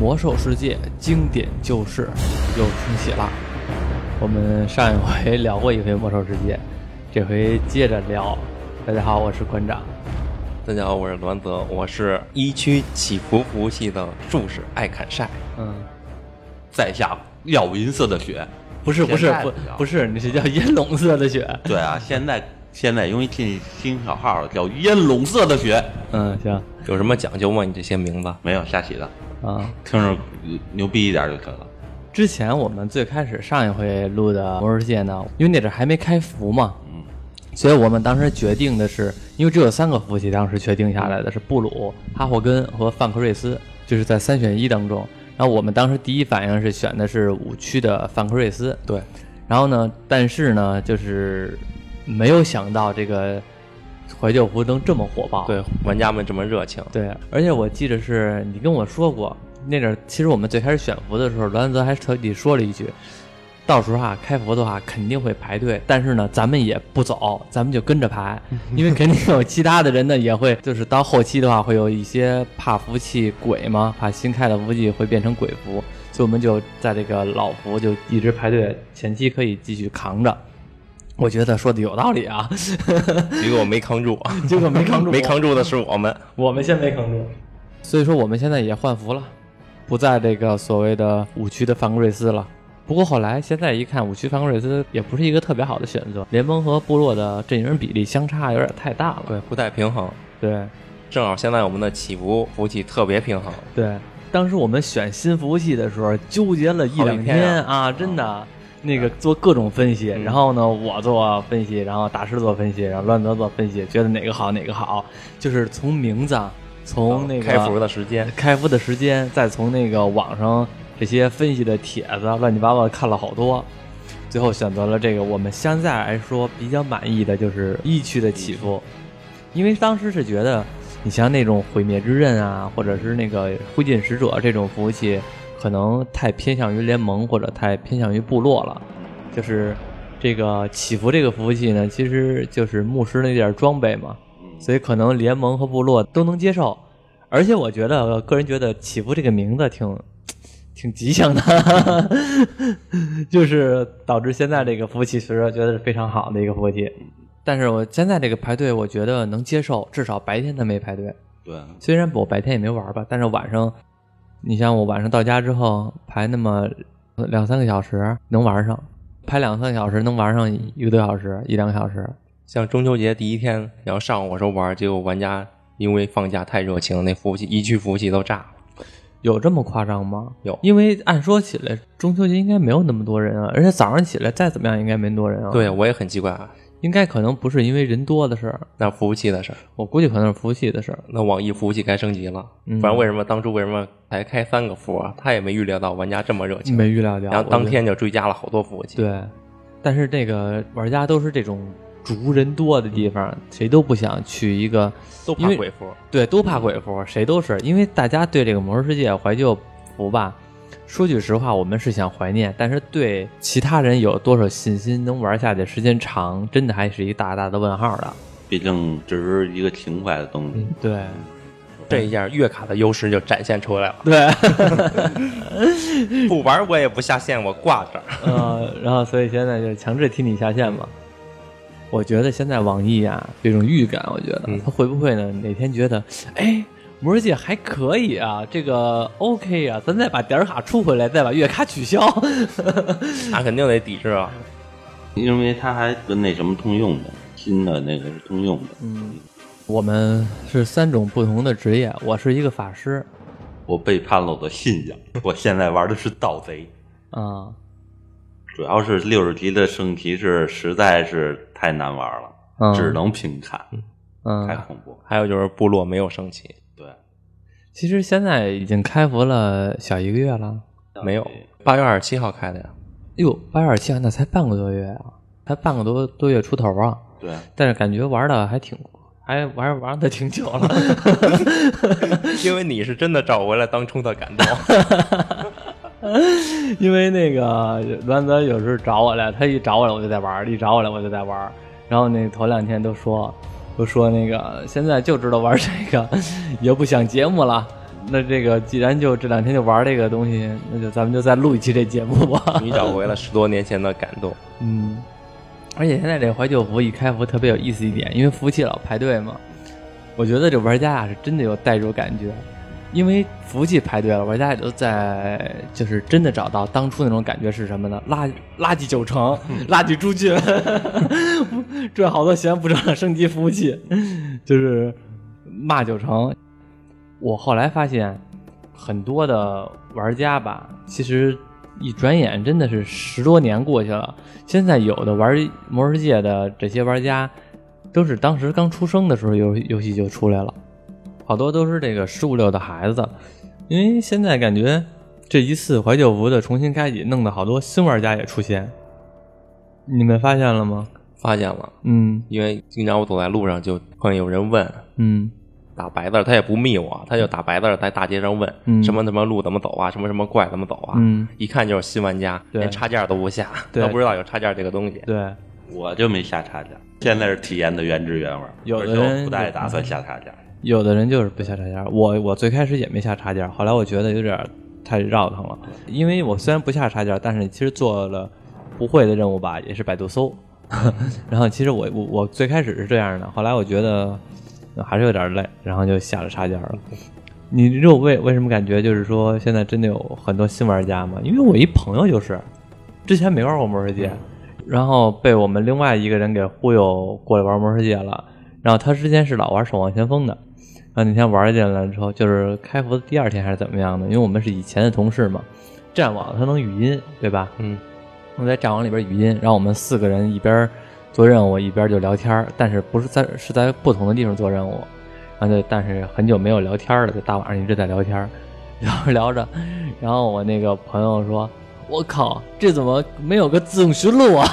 魔兽世界经典旧事又重启了。我们上一回聊过一回魔兽世界，这回接着聊。大家好，我是馆长。大家好，我是栾泽，我是一区起伏服务器的术士艾坎晒。嗯，在下耀银色的雪，不是不是不不是，你是叫烟笼色的雪。对啊，现在现在因为进新小号了，叫烟笼色的雪，嗯，行有什么讲究吗？你这些名字？没有瞎起的，啊。听着牛逼一点就可以了。之前我们最开始上一回录的魔兽世界呢，因为那阵儿还没开服嘛，嗯，所以我们当时决定的是，因为只有三个服务器，当时确定下来的是布鲁、哈霍根和范克瑞斯，就是在三选一当中。然后我们当时第一反应是选的是五区的范克瑞斯，对，然后呢，但是呢，就是没有想到这个怀旧服能这么火爆。对，玩家们这么热情。对，而且我记得是你跟我说过，那阵儿其实我们最开始选服的时候，栾泽还特地说了一句，到时候啊开服的话肯定会排队，但是呢咱们也不走，咱们就跟着排，因为肯定有其他的人呢也会，就是到后期的话会有一些怕服务器鬼嘛，怕新开的服务器会变成鬼服，所以我们就在这个老服就一直排队，前期可以继续扛着。我觉得说的有道理啊，结果没扛住，结果没扛住，没扛住的是我们。我们先没扛住，所以说我们现在也换服了，不在这个所谓的五区的范格瑞斯了。不过后来现在一看，五区范格瑞斯也不是一个特别好的选择，联盟和部落的阵营比例相差有点太大了。对，不太平衡。对正好现在我们的起伏服务器特别平衡。对，当时我们选新服务器的时候，纠结了一两天啊，真的。那个做各种分析，然后呢，我做分析，然后大师做分析，然后乱泽做分析，觉得哪个好哪个好，就是从名字，从那个开服的时间，开服的时间，再从那个网上这些分析的帖子乱七八糟看了好多，最后选择了这个我们现在来说比较满意的就是一区的起伏，因为当时是觉得你像那种毁灭之刃啊，或者是那个灰烬使者这种服务器，可能太偏向于联盟或者太偏向于部落了，就是这个祈福这个服务器呢，其实就是牧师那点装备嘛，所以可能联盟和部落都能接受。而且我觉得，个人觉得祈福这个名字挺挺吉祥的，就是导致现在这个服务器其实觉得是非常好的一个服务器。但是我现在这个排队，我觉得能接受，至少白天他没排队。对，虽然我白天也没玩吧，但是晚上，你像我晚上到家之后排那么两三个小时能玩上，排两三个小时能玩上一个多小时一两个小时。像中秋节第一天，然后上午我说玩，结果玩家因为放假太热情，那服务器一区服务器都炸了。有这么夸张吗？有因为按说起来，中秋节应该没有那么多人啊，而且早上起来再怎么样应该没多人啊。，对，我也很奇怪，啊，应该可能不是因为人多的事儿，那服务器的事儿，我估计可能是服务器的事儿。那网易服务器该升级了，嗯不然为什么当初为什么才开三个服啊？他也没预料到玩家这么热情，没预料到，然后当天就追加了好多服务器。对，但是这个玩家都是这种逐人多的地方，谁都不想去一个，都怕鬼服。对，都怕鬼服，谁都是，因为大家对这个魔兽世界怀旧服吧，说句实话，我们是想怀念，但是对其他人有多少信心能玩下去时间长，真的还是一大大的问号的。毕竟这是一个情怀的东西。对，这一下月卡的优势就展现出来了。对，不玩我也不下线，我挂这儿。呃，然后所以现在就强制替你下线嘛。我觉得现在网易啊，这种预感，我觉得嗯他会不会呢？哪天觉得，哎，魔兽界还可以啊，这个 OK 啊，咱再把点儿卡出回来，再把月卡取消。他肯定得抵制啊。因为它还跟那什么通用的，新的那个是通用的。嗯，我们是三种不同的职业，我是一个法师我背叛了我的信仰，我现在玩的是盗贼，啊，主要是六十级的圣骑士实在是太难玩了，嗯只能平砍，太嗯，恐怖。还有就是部落没有升旗，对，其实现在已经开服了小一个月了。没有。八月二十七号开的呀。哟，八月二十七号那才半个多月啊，才半个多多月出头啊。对，但是感觉玩的还挺，还玩玩的挺久了。因为你是真的找回来当初的感动。因为那个栾泽有时候找我来，他一找我来我就在玩，一找我来我就在玩。然后那头两天都说，都说那个现在就知道玩这个，也不想节目了。那这个既然就这两天就玩这个东西，那就咱们就再录一期这节目吧。你找回了十多年前的感动。嗯，而且现在这怀旧服一开服特别有意思一点，因为服务器老排队嘛，我觉得这玩家啊是真的有代入感觉，因为服务器排队了，玩家也都在就是真的找到当初那种感觉是什么呢？垃垃圾九成，垃圾猪群，赚好多钱不知道升级服务器，就是骂九成。我后来发现，很多的玩家吧，其实一转眼真的是十多年过去了。现在有的玩《魔兽世界》的这些玩家，都是当时刚出生的时候游游戏就出来了，好多都是这个十五六的孩子。因为现在感觉这一次怀旧服的重新开启，弄得好多新玩家也出现，你们发现了吗？发现了，嗯。因为经常我走在路上就碰见有人问嗯。打白字儿，他也不密我，他就打白字儿在大街上问、嗯。什么什么路怎么走啊，什么什么怪怎么走啊，嗯，一看就是新玩家，对。连插件都不下，对。都不知道有插件这个东西。对，我就没下插件，现在是体验的原汁原味儿，有的人不带打算下插件。有的人就是不下插件儿，我我最开始也没下插件儿，后来我觉得有点儿太绕腾了，因为我虽然不下插件儿，但是其实做了不会的任务吧，也是百度搜。然后其实我我我最开始是这样的，后来我觉得呃还是有点累，然后就下了插件了。你知道我为为什么感觉就是说现在真的有很多新玩家吗？因为我一朋友就是之前没玩过魔兽世界，然后被我们另外一个人给忽悠过来玩魔兽世界了。然后他之前是老玩守望先锋的，然后那天玩进来之后，就是开服的第二天还是怎么样的？因为我们是以前的同事嘛，战网它能语音，对吧？嗯，我在战网里边语音，然后我们四个人一边做任务一边就聊天，但是不是在是在不同的地方做任务，然后就但是很久没有聊天了，就大晚上一直在聊天，聊着聊着，然后我那个朋友说：“我靠，这怎么没有个自动寻路啊？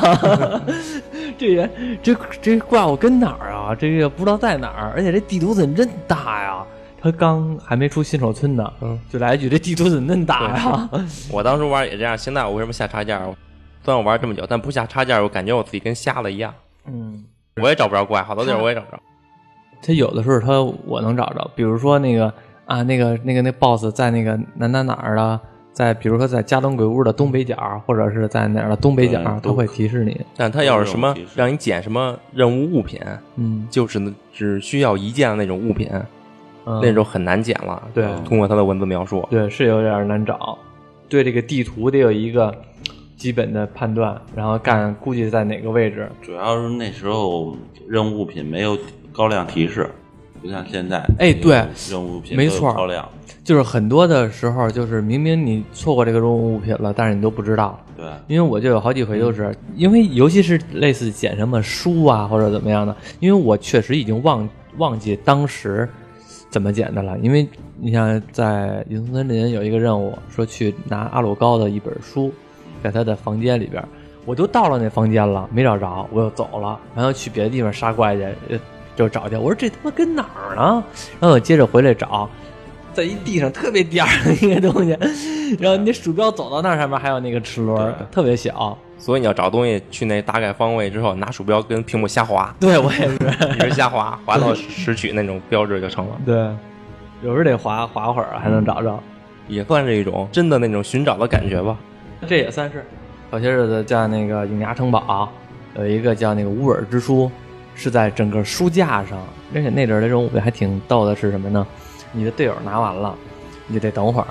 这人这这怪物跟哪儿啊？这个不知道在哪儿，而且这地图怎么真大呀？”他刚还没出新手村呢，嗯，就来一句：“这地图怎么那么大呀？” 我当时玩也这样，现在我为什么下插件儿？虽然我玩这么久，但不下插件，我感觉我自己跟瞎了一样，嗯。我也找不着怪，好多地儿我也找不着。他有的时候他我能找着，比如说那个啊，那个那个那 boss 在那个哪哪哪儿的，在比如说在加东鬼屋的东北角，或者是在哪儿的东北角，对他会提示你。但他要是什么让你捡什么任务物品，嗯，就是那只需要一件的那种物品，嗯那种很难捡了。对通过他的文字描述，对是有点难找，对这个地图得有一个基本的判断，然后干估计在哪个位置。主要是那时候任务物品没有高亮提示，不像现在。哎对任务物品没错高亮。就是很多的时候，就是明明你错过这个任务物品了，但是你都不知道。对，因为我就有好几回都是，因为尤其是类似捡什么书啊或者怎么样的，因为我确实已经忘忘记当时怎么捡的了。因为你像在银松森林有一个任务，说去拿阿鲁高的一本书，在他的房间里边，我都到了那房间了，没找着，我又走了，然后去别的地方杀怪去，呃就找去。我说这他妈跟哪儿呢？然后我接着回来找。在一地上特别点儿的一个东西，然后你鼠标走到那上面还有那个齿轮，特别小。所以你要找东西，去那大概方位之后，拿鼠标跟屏幕瞎划，对我也是，一直瞎划，划到拾取那种标志就成了，对，有时候得划划会儿还能找着，也算是一种真的那种寻找的感觉吧。这也算是。早些日子叫那个影牙城堡，有一个叫那个乌尔之书，是在整个书架上，而且那阵儿的任务还挺逗的，是什么呢？你的队友拿完了，你就得等会儿，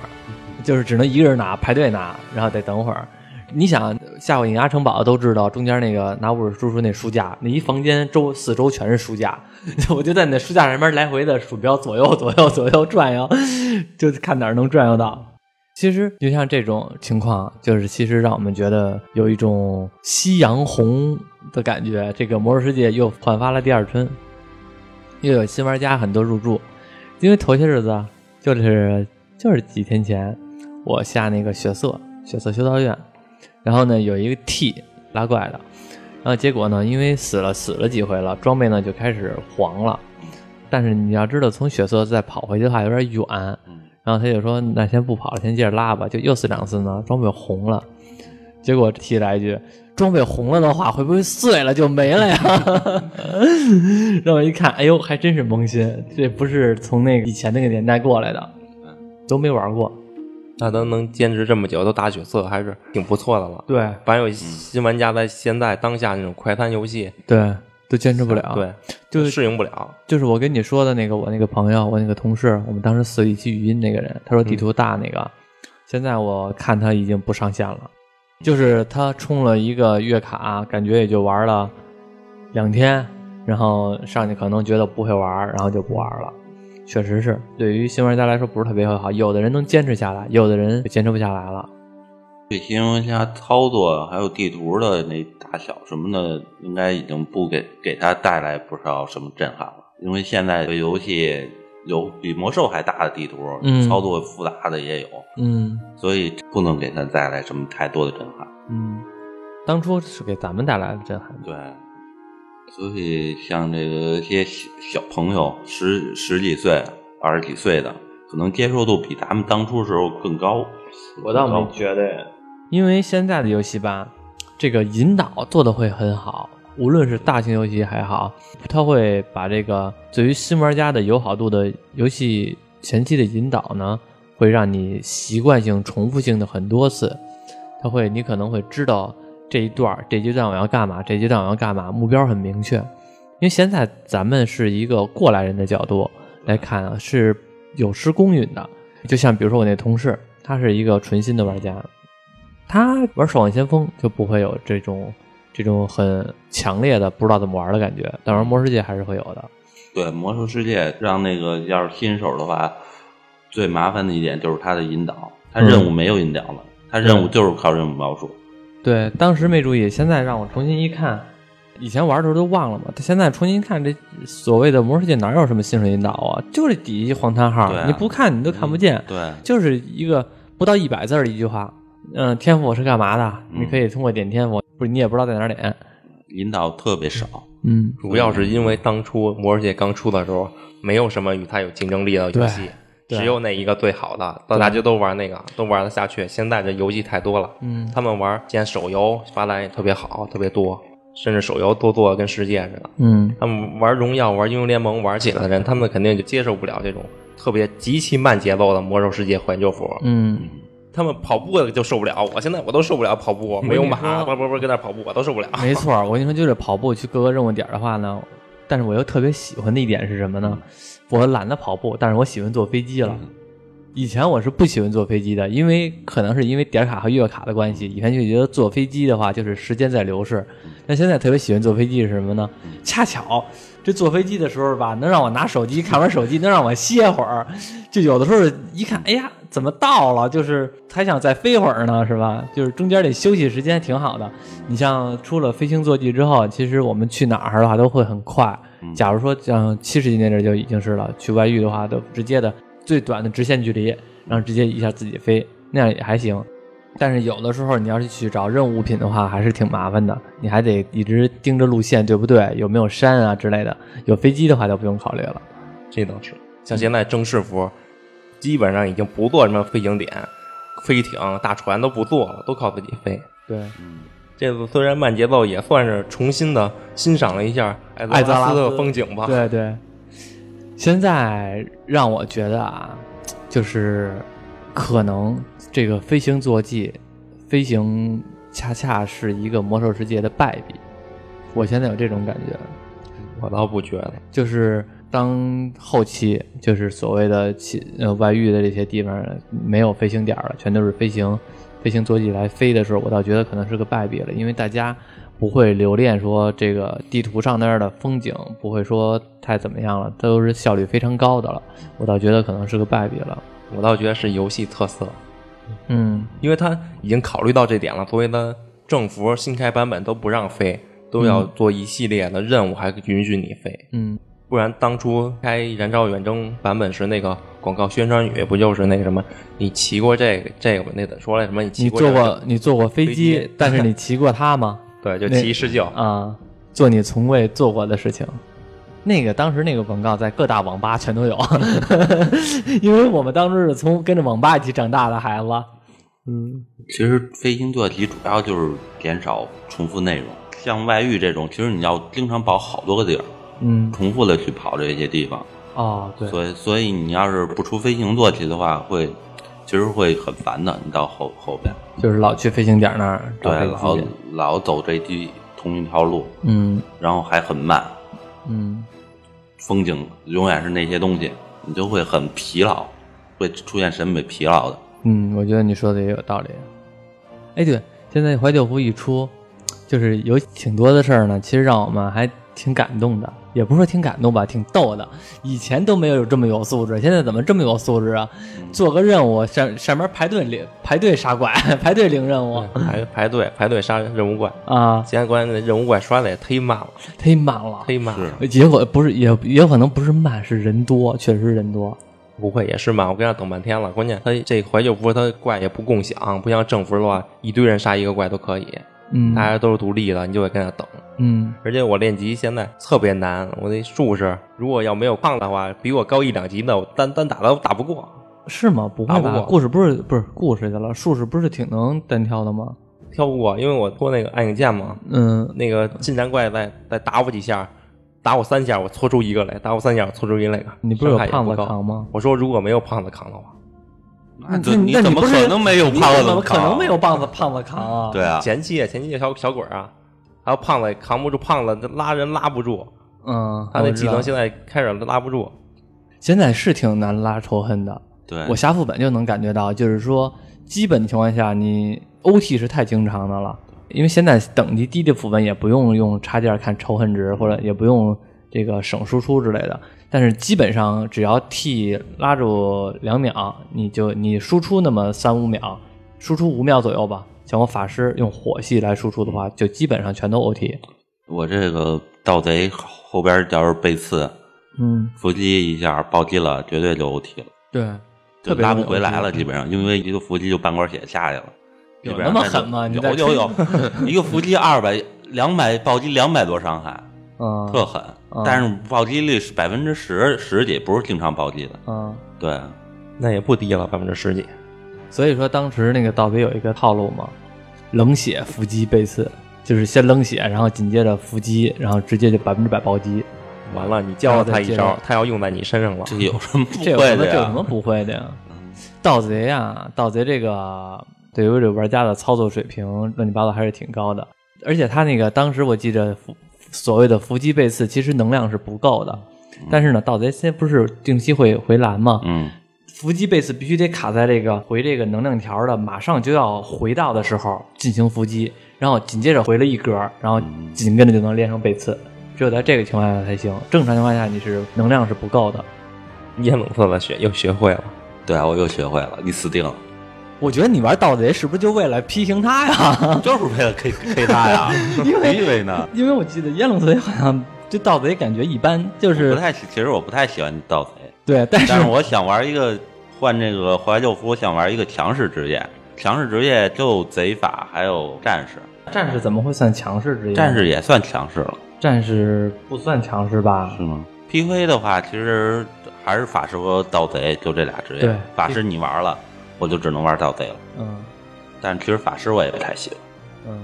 就是只能一个人拿，排队拿，然后得等会儿。你想下过影牙城堡都知道，中间那个拿乌尔叔叔那书架，那一房间周四周全是书架，我就在那书架上面来回的鼠标左右左右左右转悠，就看哪儿能转悠到。其实就像这种情况，就是其实让我们觉得有一种夕阳红的感觉。这个魔兽世界又焕发了第二春，又有新玩家很多入驻。因为头些日子就是就是几天前，我下那个血色血色修道院，然后呢有一个 T 拉怪的，然后结果呢因为死了死了几回了，装备呢就开始黄了。但是你要知道，从血色再跑回去的话有点远，嗯，然后他就说：“那先不跑了，先接着拉吧。”就又死两次呢，装备红了。结果提来一句：“装备红了的话，会不会碎了就没了呀？” 让我一看，哎呦，还真是萌新，这不是从那个以前那个年代过来的。都没玩过。那都能坚持这么久，都打血色，还是挺不错的了。对反正有新玩家在现在当下那种快餐游戏，对，都坚持不了。，对，就是适应不了。就是我跟你说的那个，我那个朋友，我那个同事，我们当时死一起语音那个人，他说地图大那个，现在我看他已经不上线了，就是他充了一个月卡，感觉也就玩了两天，然后上去可能觉得不会玩，然后就不玩了。确实是，对于新玩家来说不是特别好，有的人能坚持下来，有的人坚持不下来了。对新玩家操作还有地图的那大小什么的，应该已经不给给他带来不少什么震撼了。因为现在的游戏有比魔兽还大的地图，嗯操作复杂的也有，嗯所以不能给他带来什么太多的震撼。嗯，当初是给咱们带来的震撼。对，所以像这个一些小小朋友，十十几岁、二十几岁的，可能接受度比咱们当初时候更高。我倒没觉得，因为现在的游戏吧，这个引导做的会很好，无论是大型游戏还好，它会把这个对于新玩家的友好度的游戏前期的引导呢，会让你习惯性、重复性的很多次，它会你可能会知道这一段这阶段我要干嘛，这阶段我要干嘛，目标很明确。因为现在咱们是一个过来人的角度来看啊，是有失公允的。就像比如说我那同事，他是一个纯新的玩家，他玩《守望先锋》就不会有这种这种很强烈的不知道怎么玩的感觉，但玩《魔兽世界》还是会有的。对魔兽世界，让那个要是新手的话，最麻烦的一点就是它的引导，它任务没有引导了，它任务就是靠任务描述。对，当时没注意，现在让我重新一看，以前玩的时候都忘了嘛。他现在重新看，这所谓的魔兽世界哪有什么新手引导啊？就是底下一黄叹号，你不看你都看不见，对，就是一个不到一百字儿的一句话。嗯，天赋是干嘛的？嗯你可以通过点天赋，不是你也不知道在哪儿点。引导特别少。嗯，主要是因为当初魔兽世界刚出的时候，没有什么与它有竞争力的游戏，只有那一个最好的，大家就都玩那个，都玩得下去。现在这游戏太多了，嗯他们玩现在手游发展也特别好，特别多，甚至手游都做的跟世界似的。嗯他们玩荣耀、玩英雄联盟玩起来的人，他们肯定就接受不了这种特别极其慢节奏的魔兽世界怀旧服。嗯，他们跑步的就受不了，我现在我都受不了跑步，没有马，说不不不跟那跑步我都受不了。没错。我跟你说，就是跑步去各个任务点的话呢，但是我又特别喜欢的一点是什么呢？我懒得跑步，但是我喜欢坐飞机了。以前我是不喜欢坐飞机的，因为可能是因为点卡和月卡的关系，以前就觉得坐飞机的话就是时间在流逝。但现在特别喜欢坐飞机是什么呢？恰巧这坐飞机的时候吧，能让我拿手机看会儿手机，能让我歇会儿。就有的时候一看，哎呀，怎么到了？就是还想再飞会儿呢，是吧？就是中间这休息时间挺好的。你像出了飞行坐骑之后，其实我们去哪儿的话都会很快。假如说像七十级那阵儿就已经是了，去外域的话都直接的最短的直线距离，然后直接一下自己飞，那样也还行。但是有的时候你要是去找任务物品的话，还是挺麻烦的，你还得一直盯着路线，对不对？有没有山啊之类的？有飞机的话就不用考虑了。这倒是，像现在正式服，基本上已经不做什么飞行点、飞艇、大船都不做了，都靠自己飞。对，这次虽然慢节奏，也算是重新的欣赏了一下艾泽拉斯的风景吧。对对，现在让我觉得啊，就是可能这个飞行坐骑，飞行恰恰是一个魔兽世界的败笔。我现在有这种感觉，我倒不觉得。就是当后期就是所谓的其呃外域的这些地方没有飞行点了，全都是飞行飞行坐骑来飞的时候，我倒觉得可能是个败笔了，因为大家不会留恋说这个地图上那儿的风景，不会说太怎么样了，都是效率非常高的了，我倒觉得可能是个败笔了。我倒觉得是游戏特色，嗯因为他已经考虑到这点了，所以呢政府新开版本都不让飞，都要做一系列的任务，还允许你飞。嗯不然当初开燃烧远征版本时，那个广告宣传语不就是那个什么？你骑过这个这个那怎么说来什么？你骑过这个坐过你坐过飞飞机机，但是你骑过它吗？对，就那骑施救。啊，做你从未做过的事情。那个当时那个广告在各大网吧全都有，因为我们当时是从跟着网吧一起长大的孩子。嗯其实飞行坐骑主要就是减少重复内容，像外遇这种，其实你要经常跑好多个地儿，嗯重复的去跑这些地方，哦，对，所以所以你要是不出飞行坐骑的话，会其实会很烦的。你到后后边，就是老去飞行点那儿对，老。老走这地同一条路，嗯然后还很慢，嗯，风景永远是那些东西，你就会很疲劳，会出现审美疲劳的。嗯，我觉得你说的也有道理。哎，对，现在怀旧服一出，就是有挺多的事儿呢，其实让我们还挺感动的，也不是说挺感动吧，挺逗的。以前都没有这么有素质，现在怎么这么有素质啊？做个任务上上面排队领排队杀怪，排队领任务排排队排队杀任务怪，啊，现在关键任务怪刷的也忒慢了，忒慢了。忒慢了。结果不是也也有可能不是慢，是人多，确实人多。不会也是慢，我跟那等半天了。关键他这怀旧服他怪也不共享，不像正服的话，一堆人杀一个怪都可以，嗯大家都是独立的，你就得跟那等。嗯，而且我练级现在特别难，我那术士如果要没有胖的话，比我高一两级的，我单单打都打不过。是吗？不会吧？打故事不是不是故事去了，术士不是挺能单挑的吗？挑不过，因为我拖那个暗影剑嘛，嗯，那个近战怪再再打我几下，打我三下，我搓出一个来；打我三下，我搓出一个来。你不是有胖子扛吗？我说如果没有胖子扛的话，那这那你怎么可能没有胖子怎么可能没有胖子胖子扛啊？对啊，前期前期小小鬼儿啊，还有胖子扛不住，胖子拉人拉不住，嗯，他那技能现在开始拉不住。现在是挺难拉仇恨的。对，我下副本就能感觉到，就是说，基本情况下你 OT 是太经常的了，因为现在等级低的副本也不用用插件看仇恨值，或者也不用这个省输出之类的。但是基本上只要 T 拉住两秒，你就你输出那么三五秒，输出五秒左右吧。像我法师用火系来输出的话，就基本上全都 OT。我这个盗贼后边要是被刺，嗯，伏击一下暴击了，绝对就 OT 了，对，就拉不回来了，基本上，因为一个伏击就半管血下去了。有那么狠吗你在有有有，一个伏击二百两百暴击两百多伤害，嗯，特狠嗯。但是暴击率是百分之十十几，不是经常暴击的。嗯。对，那也不低了，百分之十几。所以说当时那个盗贼有一个套路嘛，冷血伏击背刺，就是先冷血，然后紧接着伏击，然后直接就百分之百暴击。完了，你教了他一招他要用在你身上了。这有什么不这有什么会的呀？这有什么不会的呀？盗贼呀，盗贼这个对于这玩家的操作水平乱七八糟还是挺高的，而且他那个当时我记着伏所谓的伏击背刺，其实能量是不够的，但是呢，盗贼现在不是定期会回蓝吗？嗯，伏击贝斯必须得卡在这个回这个能量条的马上就要回到的时候进行伏击，然后紧接着回了一格，然后紧跟着就能练成背刺。只有在这个情况下才行，正常情况下你是能量是不够的。烟冷色的学又学会了，对啊，我又学会了，你死定了，我觉得你玩盗贼是不是就为了批评他呀？就是为了 K K 他呀，因为你以为呢？因为我记得烟龙贼好像对盗贼感觉一般，就是不太喜，其实我不太喜欢盗贼，对，但是我想玩一个换这个怀旧服，我想玩一个强势职业，强势职业就贼法还有战士，战士怎么会算强势职业？战士也算强势了，战士不算强势吧？是吗？PV 的话，其实还是法师和盗贼就这俩职业对，法师你玩了，我就只能玩盗贼了。嗯但是其实法师我也不太喜欢，嗯，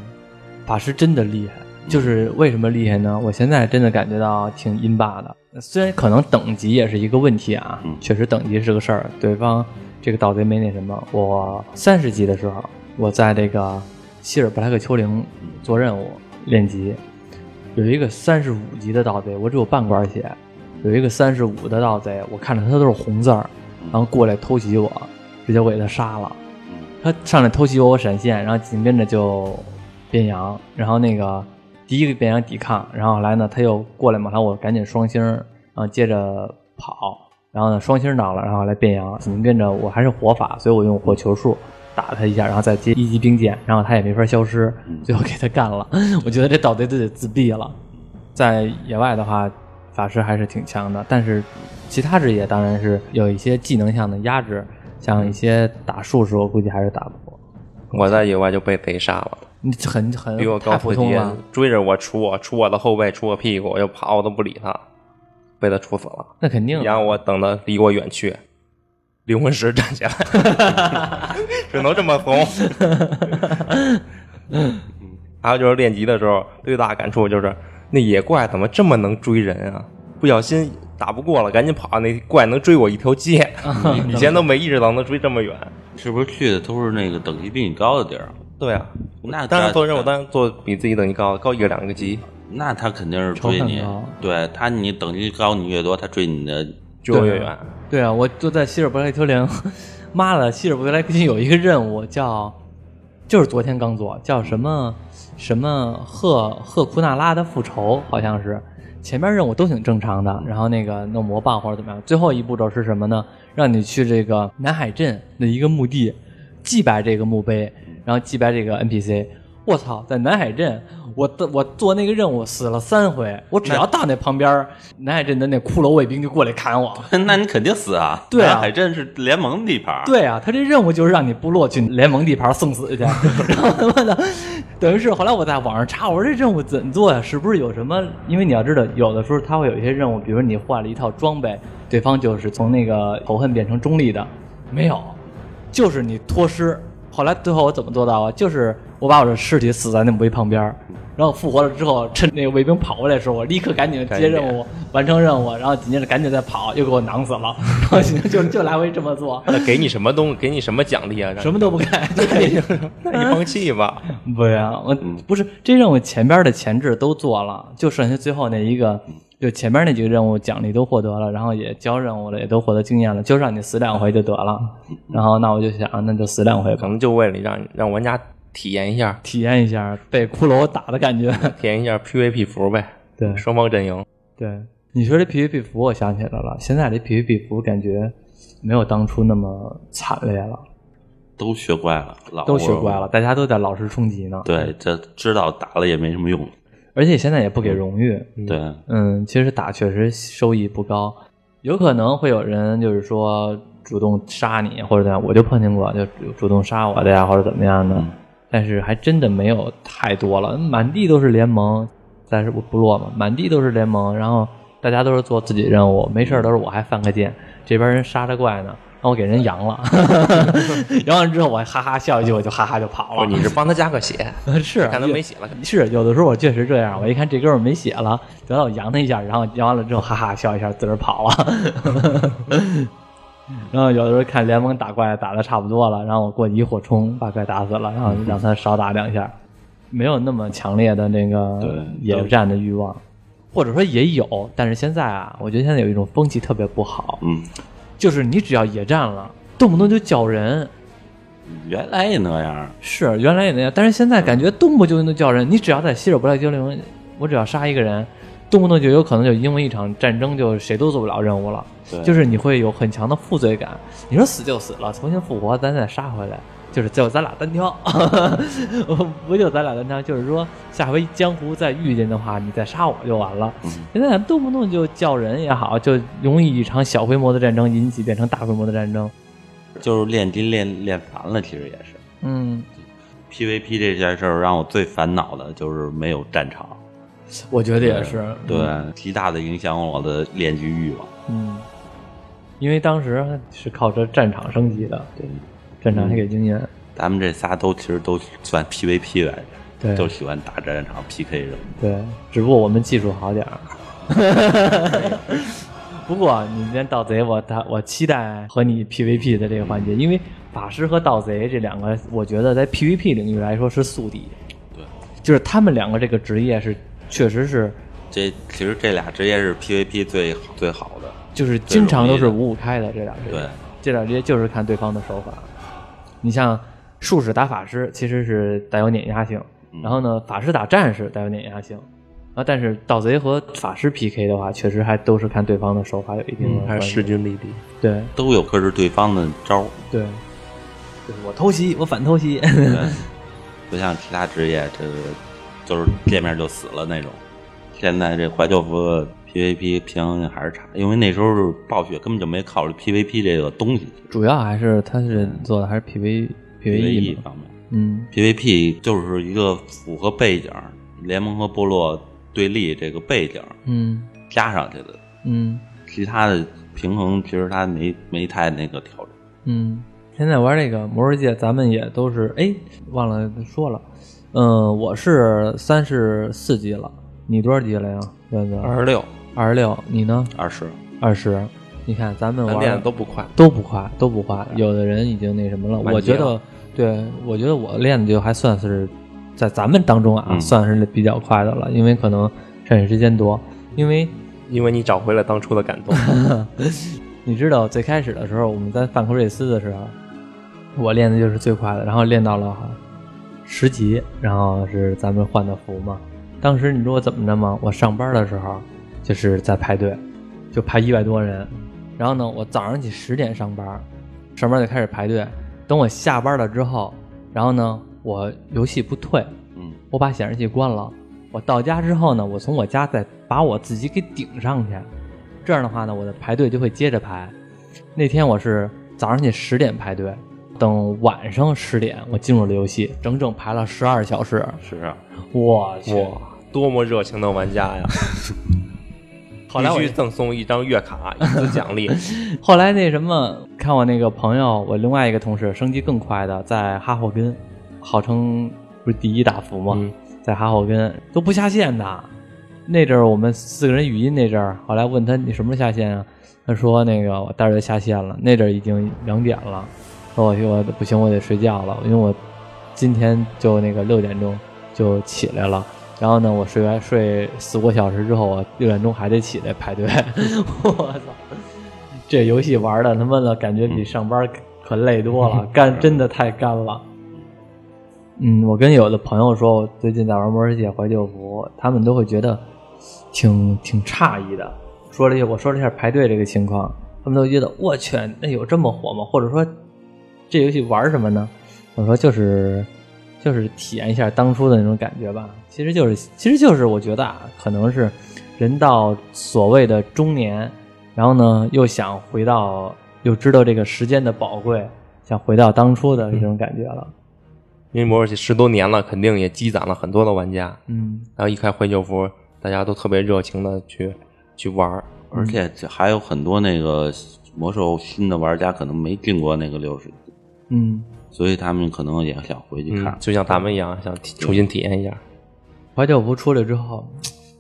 法师真的厉害。就是为什么厉害呢？我现在真的感觉到挺阴霸的，虽然可能等级也是一个问题啊，嗯确实等级是个事儿。对方这个盗贼没那什么，我三十级的时候，我在这个希尔布莱克丘陵做任务练级，有一个三十五级的盗贼，我只有半管血；有一个三十五的盗贼，我看着他都是红字儿，然后过来偷袭我，直接我给他杀了。嗯他上来偷袭我，我闪现，然后紧跟着就变羊，然后那个第一个变羊抵抗，然后后来呢他又过来嘛，然后我赶紧双星，然后接着跑，然后呢双星到了，然后来变羊，紧跟着我还是火法，所以我用火球术打他一下，然后再接一级冰剑，然后他也没法消失，最后给他干了。我觉得这盗贼都得自闭了。在野外的话，法师还是挺强的，但是其他职业当然是有一些技能上的压制，像一些打术时候估计还是打不过。我在野外就被贼杀了，你很很比我高普通了，，追着我杵我杵我的后背，杵我屁股，我就跑，我都不理他，被他杵死了。那肯定然后我等他离我远去，灵魂石站起来，只能这么怂。还有就是练级的时候，最大感触就是那野怪怎么这么能追人啊？不小心打不过了，赶紧跑，那怪能追我一条街。以前都没意识到能追这么远。是不是去的都是那个等级比你高的地儿？对啊，那当然做任务当然做比自己等级高高一个两个级，那他肯定是追你对他你等级高你越多，他追你的就越远。对啊，我就在希尔伯莱丘陵，妈的，希尔伯莱丘陵有一个任务叫，就是昨天刚做，叫什么什么赫赫库纳拉的复仇，好像是。前面任务都挺正常的，然后那个弄魔棒或者怎么样，最后一步骤是什么呢？让你去这个南海镇的一个墓地，祭拜这个墓碑，然后祭拜这个 NPC。我操，在南海镇，我的我做那个任务死了三回，我只要到那旁边，南海镇的那骷髅卫兵就过来砍我。那你肯定死啊！对啊南海镇是联盟地盘，对啊，他这任务就是让你部落去联盟地盘送死去，然后他妈的，等于是后来我在网上查，我说这任务怎么做呀？是不是有什么？因为你要知道，有的时候他会有一些任务，比如你换了一套装备，对方就是从那个仇恨变成中立的，没有，就是你脱尸。后来最后我怎么做到啊？就是我把我的尸体死在那墓碑旁边儿，然后复活了之后，趁那个卫兵跑过来的时候，我立刻赶紧接任务，完成任务，然后紧接着赶紧再跑，又给我囊死了，然后就就来回这么做。那给你什么东？给你什么奖励啊？什么都不给 就干一个那你放弃吧。不呀，我不是这任务前边的前置都做了，就剩下最后那一个，就前边那几个任务奖励都获得了，然后也交任务了，也都获得经验了，就让你死两回就得了。然后那我就想，那就死两回吧，可能就为了让让玩家体验一下，体验一下被骷髅打的感觉。体验一下 PVP 服呗。对双方阵营。对，你说这 PVP 服，我想起来了，现在这 PVP 服感觉没有当初那么惨烈了，都学乖了，老都学乖了，大家都在老师冲击呢。对，这知道打了也没什么用。而且现在也不给荣誉。对，嗯，其实打确实收益不高，有可能会有人就是说主动杀你或者怎样，我就碰见过，就主动杀我的呀，或者怎么样的，但是还真的没有太多了，满地都是联盟，但是部落嘛，满地都是联盟，然后大家都是做自己任务，没事儿都是我还犯个贱，这边人杀着怪呢。然后我给人扬了，扬完之后我还哈哈笑一句，我就哈哈就跑了。你是帮他加个血，是看他没血了。是有的时候我确实这样，我一看这哥们没血了，得到我扬他一下，然后扬完了之后哈哈笑一下，自个儿跑了。然后有的时候看联盟打怪打的差不多了，然后我过去一火冲把怪打死了，然后让他少打两下，没有那么强烈的那个野战的欲望，或者说也有，但是现在啊，我觉得现在有一种风气特别不好，嗯，就是你只要野战了，动不动就叫人。原来也那样。是原来也那样，但是现在感觉动不动就叫人。你只要在希尔伯莱精灵，我只要杀一个人，动不动就有可能就因为一场战争就谁都做不了任务了。对就是你会有很强的负罪感。你说死就死了，重新复活，咱再杀回来，就是就咱俩单挑，不就咱俩单挑？就是说下回江湖再遇见的话，你再杀我就完了。嗯现在动不动就叫人也好，就容易一场小规模的战争引起变成大规模的战争。就是练金练练烦了，其实也是。嗯，PVP 这件事儿让我最烦恼的就是没有战场，我觉得也是。对，极大的影响我的练级欲望。嗯，因为当时是靠着战场升级的，对，战场还给经验，咱们这仨都其实都算 PVP 来着，对都喜欢打战场 PK 什么的。对，只不过我们技术好点儿。不过你这盗贼我他我期待和你 PVP 的这个环节，因为法师和盗贼这两个，我觉得在 PVP 领域来说是宿敌，对，就是他们两个这个职业是确实是这其实这俩职业是 PVP 最最好的。就是经常都是五五开的这俩职业，对，这俩职业就是看对方的手法。你像术士打法师，其实是带有碾压性，然后呢，法师打战士带有碾压性，啊，但是盗贼和法师 PK 的话，确实还都是看对方的手法有一定的。还是势均力敌。对都有克制对方的招儿，对，就是我偷袭，我反偷袭。对，不像其他职业，这个就是见面就死了那种。现在这怀旧服 PVP 平衡性还是差，因为那时候暴雪根本就没考虑 PVP 这个东西主要还是他是做的还是 PV PVE，方面。嗯 PVP 就是一个符合背景，联盟和部落对立这个背景嗯加上去的，嗯其他的平衡其实它没没太那个调整。嗯。现在玩这个魔兽界，咱们也都是哎，忘了说了，嗯，我是三十四级了，你多少级了呀？二十六，二十六，你呢？二十，二十。你看咱们玩的的都不快。都不快，都不快。有的人已经那什么了，我觉得，对我觉得我练的就还算是在咱们当中啊，嗯算是比较快的了，因为可能上瘾时间多。因为因为你找回了当初的感动。你知道最开始的时候，我们在范克瑞斯的时候，我练的就是最快的，然后练到了十级，然后是咱们换的服嘛。当时你知道我怎么着吗？我上班的时候就是在排队，就排一百多人。然后呢，我早上起十点上班，上班就开始排队。等我下班了之后，然后呢，我游戏不退，嗯我把显示器关了。我到家之后呢，我从我家再把我自己给顶上去，这样的话呢，我的排队就会接着排。那天我是早上起十点排队，等晚上十点我进入了游戏，整整排了十二小时。是啊，我去！哇，多么热情的玩家呀！后来我必须赠送一张月卡，一次奖励。后来那什么，看我那个朋友，我另外一个同事升级更快的，在哈霍根，号称不是第一大福吗？嗯在哈霍根都不下线的。那阵儿我们四个人语音那阵儿，后来问他你什么时候下线啊？他说那个我待会儿就下线了。那阵儿已经两点了，说我我不行，我得睡觉了，因为我今天就那个六点钟就起来了。然后呢，我睡完睡四五个小时之后，我六点钟还得起来排队。我操！这游戏玩的他妈的感觉比上班可累多了，干真的太干了。嗯，我跟有的朋友说，我最近在玩《魔兽世界》怀旧服，他们都会觉得挺挺诧异的。说了一下，我说了一下排队这个情况，他们都觉得我去，那有这么火吗？或者说这游戏玩什么呢？我说就是就是体验一下当初的那种感觉吧。其实就是其实就是我觉得啊，可能是人到所谓的中年，然后呢又想回到，又知道这个时间的宝贵，想回到当初的这种感觉了。因为魔兽世界十多年了，肯定也积攒了很多的玩家。嗯然后一开怀旧服，大家都特别热情的去去玩儿。而且还有很多那个魔兽新的玩家可能没进过那个六十级，嗯，所以他们可能也想回去嗯看，。就像咱们一样，想体重新体验一下。怀旧服出来之后，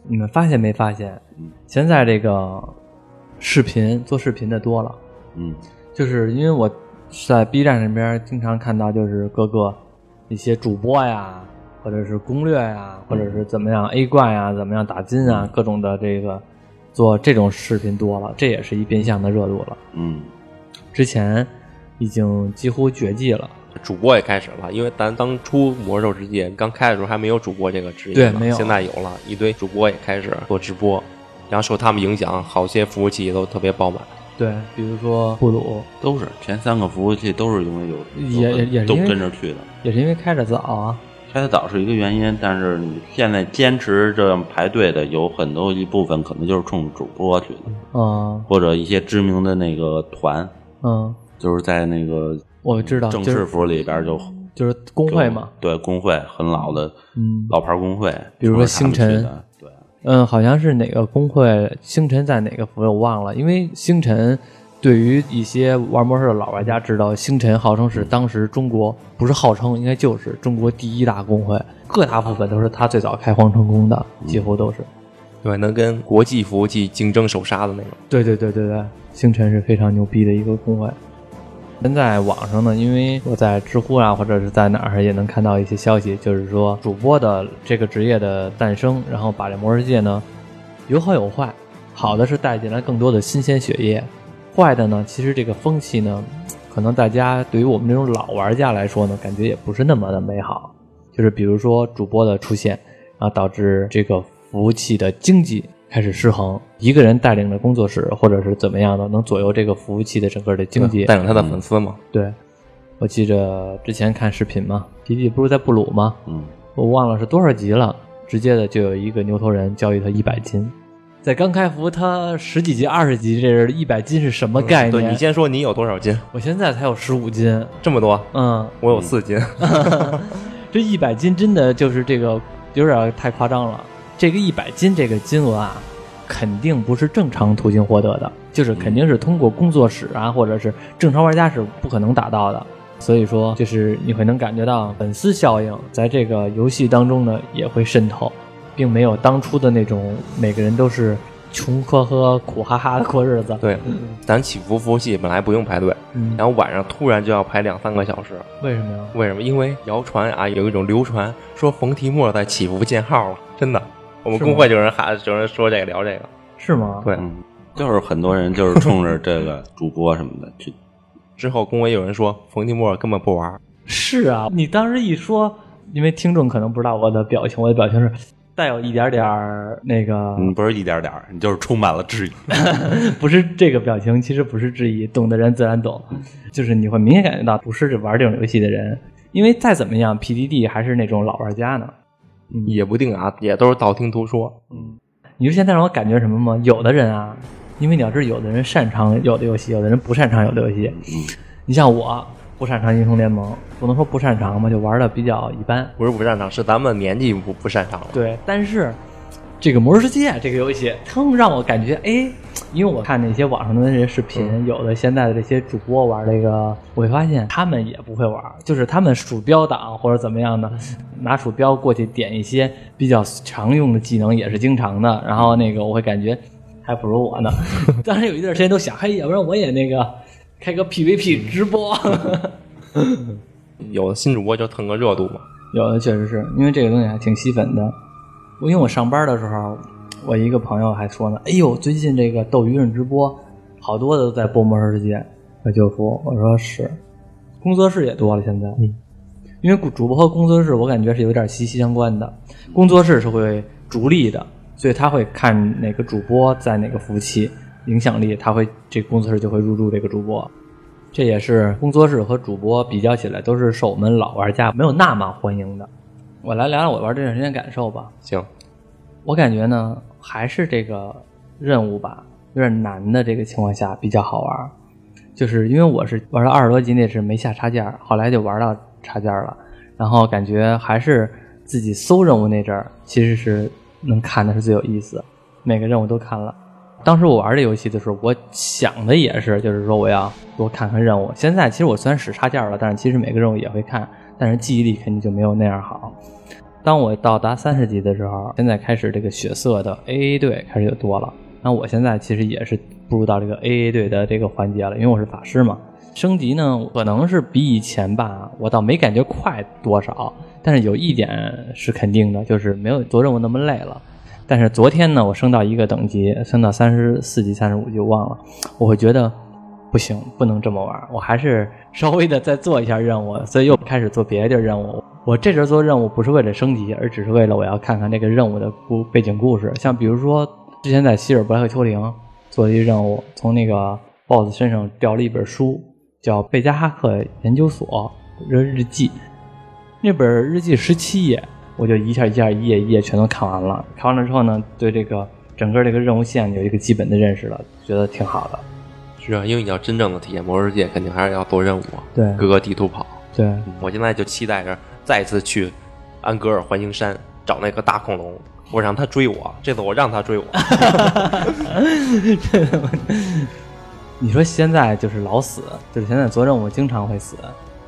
你们发现没发现？嗯现在这个视频做视频的多了，嗯就是因为我在 B 站上边经常看到，就是各个一些主播呀，或者是攻略呀，或者是怎么样 A 怪呀，怎么样打金啊，各种的这个做这种视频多了，这也是一变相的热度了。嗯之前已经几乎绝迹了，主播也开始了，因为咱当初魔兽世界刚开的时候还没有主播这个职业呢，对没有。现在有了一堆主播也开始做直播，然后受他们影响，好些服务器都特别爆满。对，比如说布鲁，都是前三个服务器都是因为有也也都跟着去的。也是因为开的早啊，开的早是一个原因，但是你现在坚持这样排队的有很多一部分可能就是冲主播去的，嗯。或者一些知名的那个团，嗯，就是在那个我知道，正式服里边就就是工会嘛，对工会很老的嗯。老牌工会，比如说星辰，对，嗯，好像是哪个工会，星辰在哪个服我忘了，因为星辰对于一些玩魔兽的老玩家知道，星辰号称是当时中国不是号称，应该就是中国第一大工会，各大部分都是他最早开荒成功的，几乎都是。对，能跟国际服务器竞争首杀的那种。对对对对对，星辰是非常牛逼的一个工会。现在网上呢，因为我在知乎啊，或者是在哪儿也能看到一些消息，就是说主播的这个职业的诞生，然后把这魔兽世界呢有好有坏。好的是带进来更多的新鲜血液，坏的呢，其实这个风气呢，可能大家对于我们这种老玩家来说呢，感觉也不是那么的美好。就是比如说主播的出现，然后导致这个服务器的经济开始失衡，一个人带领着工作室或者是怎么样的，能左右这个服务器的整个的经济。带领他的粉丝嘛。对，我记着之前看视频嘛，皮皮不是在布鲁吗？嗯，我忘了是多少级了，直接的就有一个牛头人交易他一百斤。在刚开服，他十几级、二十级，这是一百斤是什么概念？对你先说你有多少斤？我现在才有十五斤，这么多？嗯，我有四斤。这一百斤真的就是这个有点太夸张了。这个一百金这个金额啊，肯定不是正常途径获得的，就是肯定是通过工作室啊，或者是正常玩家是不可能达到的。所以说，就是你会能感觉到粉丝效应在这个游戏当中呢也会渗透，并没有当初的那种每个人都是穷呵呵、苦哈哈的过日子。对，咱起伏服务器本来不用排队，嗯，然后晚上突然就要排两三个小时，为什么呀？为什么？因为谣传啊，有一种流传说冯提莫在起伏建号了，真的。我们工会就有人喊，有人说这个聊这个，是吗？对。嗯，就是很多人就是冲着这个主播什么的去，之后工会有人说冯提莫根本不玩，是啊，你当时一说，因为听众可能不知道我的表情，我的表情是带有一点点儿那个，嗯，不是一点点儿，你就是充满了质疑。不是这个表情，其实不是质疑，懂的人自然懂，就是你会明显感觉到不是玩这种游戏的人，因为再怎么样，PDD 还是那种老玩家呢。也不定啊，也都是道听途说。嗯你说现在让我感觉什么吗？有的人啊，因为你要知道，有的人擅长有的游戏，有的人不擅长有的游戏。嗯，你像我不擅长英雄联盟，不能说不擅长吧，就玩的比较一般。不是不擅长，是咱们年纪不不擅长了。对，但是这个《魔兽世界》这个游戏，腾让我感觉，哎，因为我看那些网上的那些视频，有的现在的这些主播玩这个，我会发现他们也不会玩，就是他们鼠标党或者怎么样的，拿鼠标过去点一些比较常用的技能也是经常的，然后那个我会感觉还不如我呢。当时有一段时间都想，嘿，要不然我也那个开个 PVP 直播。有的新主播就蹭个热度嘛。有的确实是因为这个东西还挺吸粉的。我因为我上班的时候，我一个朋友还说呢，哎呦，最近这个斗鱼上直播，好多的都在播《魔兽世界》和救赎。我说是，工作室也多了现在。嗯，因为主播和工作室，我感觉是有点息息相关的。工作室是会逐利的，所以他会看哪个主播在哪个服务器影响力，他会这工作室就会入驻这个主播。这也是工作室和主播比较起来，都是受我们老玩家没有那么欢迎的。我来聊聊我玩这段时间感受吧。行，我感觉呢，还是这个任务吧，有点难的这个情况下比较好玩。就是因为我是玩到二十多级那是没下插件，后来就玩到插件了，然后感觉还是自己搜任务那阵儿，其实是能看的是最有意思，每个任务都看了。当时我玩这游戏的时候，我想的也是，就是说我要多看看任务。现在其实我虽然使插件了，但是其实每个任务也会看，但是记忆力肯定就没有那样好。当我到达三十级的时候，现在开始这个血色的 AA 队开始就多了。那我现在其实也是步入到这个 AA 队的这个环节了，因为我是法师嘛。升级呢，可能是比以前吧，我倒没感觉快多少，但是有一点是肯定的，就是没有做任务那么累了。但是昨天呢，我升到一个等级，升到三十四级、三十五级，忘了，我会觉得不行，不能这么玩，我还是稍微的再做一下任务，所以又开始做别的任务。我这阵做任务不是为了升级，而只是为了我要看看这个任务的故背景故事。像比如说，之前在希尔伯莱克丘陵做一任务，从那个 BOSS 身上掉了一本书，叫《贝加哈克研究所日记》，那本日记十七页。我就一下一下一页一页全都看完了，看完了之后呢，对这个整个这个任务线有一个基本的认识了，觉得挺好的。是啊，因为你要真正的体验魔兽世界，肯定还是要做任务，对各个地图跑。对，我现在就期待着再次去安格尔环形山找那个大恐龙，我让他追我，这次我让他追我。你说现在就是老死，就是现在做任务经常会死，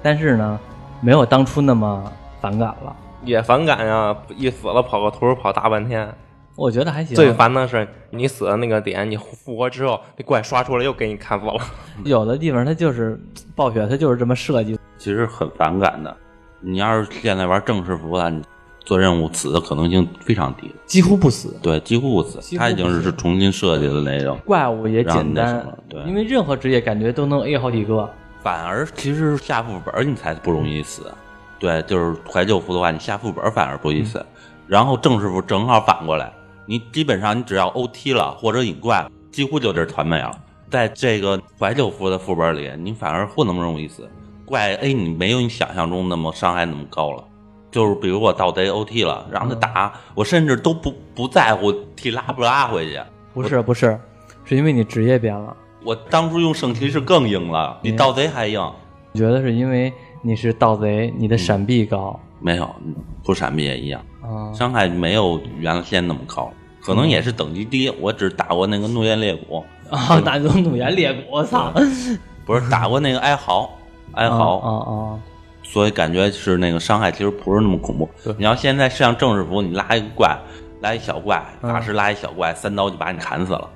但是呢，没有当初那么反感了。也反感呀，一死了跑个图跑大半天。我觉得还行。最烦的是你死的那个点，你复活之后，那怪刷出来又给你看死了。有的地方它就是暴雪，它就是这么设计。其实很反感的。你要是现在玩正式服了，你做任务死的可能性非常低，几乎不死。对，几乎不死。不死它已经是重新设计的那种。怪物也简单，对因为任何职业感觉都能 A 好几个。反而其实下副本你才不容易死。对，就是怀旧服的话，你下副本反而不易死。然后正式服正好反过来，你基本上你只要 OT 了或者引怪了，几乎就这团没了。在这个怀旧服的副本里，你反而不那么容易死。怪 A 你没有你想象中那么伤害那么高了。就是比如我盗贼 OT 了，让他打，我甚至都不不在乎替拉不拉回去。不是不是，是因为你职业变了。我当初用圣骑士更硬了，比盗贼还硬。我觉得是因为你是盗贼，你的闪避高没有，不闪避也一样。啊。伤害没有原先那么高，可能也是等级低。我只打过那个怒焰裂谷，啊，那就怒焰裂谷，我操！不是打过那个哀嚎，哀嚎，啊啊！所以感觉是那个伤害其实不是那么恐怖。你要现在上正式服，你拉一个怪，拉一小怪，嗯大师拉一小怪，三刀就把你砍死了。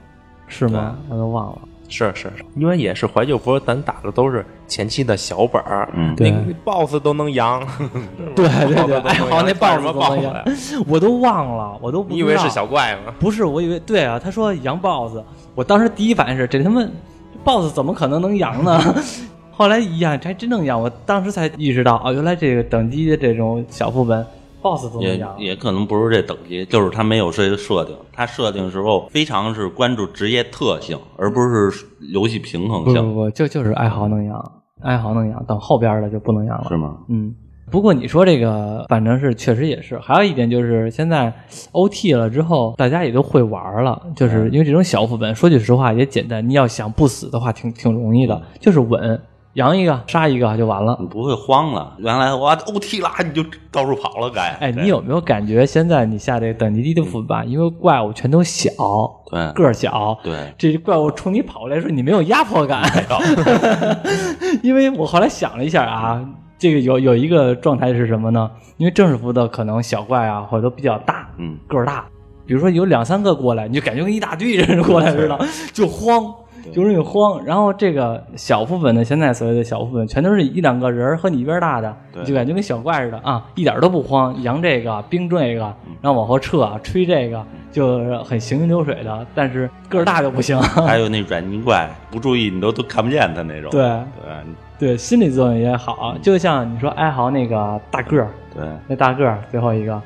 是吗？我都忘了。是是，因为也是怀旧服，咱打的都是前期的小本儿，嗯对。那 BOSS 都能扬，对对 对，哎，好像那 BOSS 什么都能 BOSS 呀？，我都忘了，我都不知道。你以为是小怪吗？不是，我以为对啊，他说扬 BOSS，我当时第一反应是这他妈 BOSS 怎么可能能扬呢？后来一样，这还真能扬，我当时才意识到哦，原来这个等级的这种小副本 BOSS 也。也可能不是这等级，就是他没有这个设定。他设定的时候非常是关注职业特性，而不是游戏平衡性，不不不，就就是爱好能养，爱好能养，等后边的就不能养了。是吗？嗯，不过你说这个，反正是确实也是。还有一点就是，现在 OT 了之后，大家也都会玩了，就是因为这种小副本，说句实话也简单。你要想不死的话，挺挺容易的，就是稳，扬一个杀一个就完了。你不会慌了。原来我 OT 啦，你就到处跑了，该。哎，你有没有感觉现在你下这个等级低的副本，因为怪物全都小，对个儿小，对这怪物冲你跑过来的时候，你没有压迫感。因为我后来想了一下啊，这个有有一个状态是什么呢？因为正式服的可能小怪啊，或者都比较大，嗯，个儿大，比如说有两三个过来，你就感觉跟一大堆人过来似的，就慌，就容易慌。然后这个小副本呢，现在所谓的小副本，全都是一两个人和你一边大的，对就感觉跟小怪似的啊，一点都不慌。扬这个，冰这个，然后往后撤，吹这个，就是很行云流水的。但是个儿大就不行。还有那软泥怪，不注意你都都看不见他那种。对对对，心理作用也好，就像你说哀嚎那个大个儿，对那大个儿最后一个，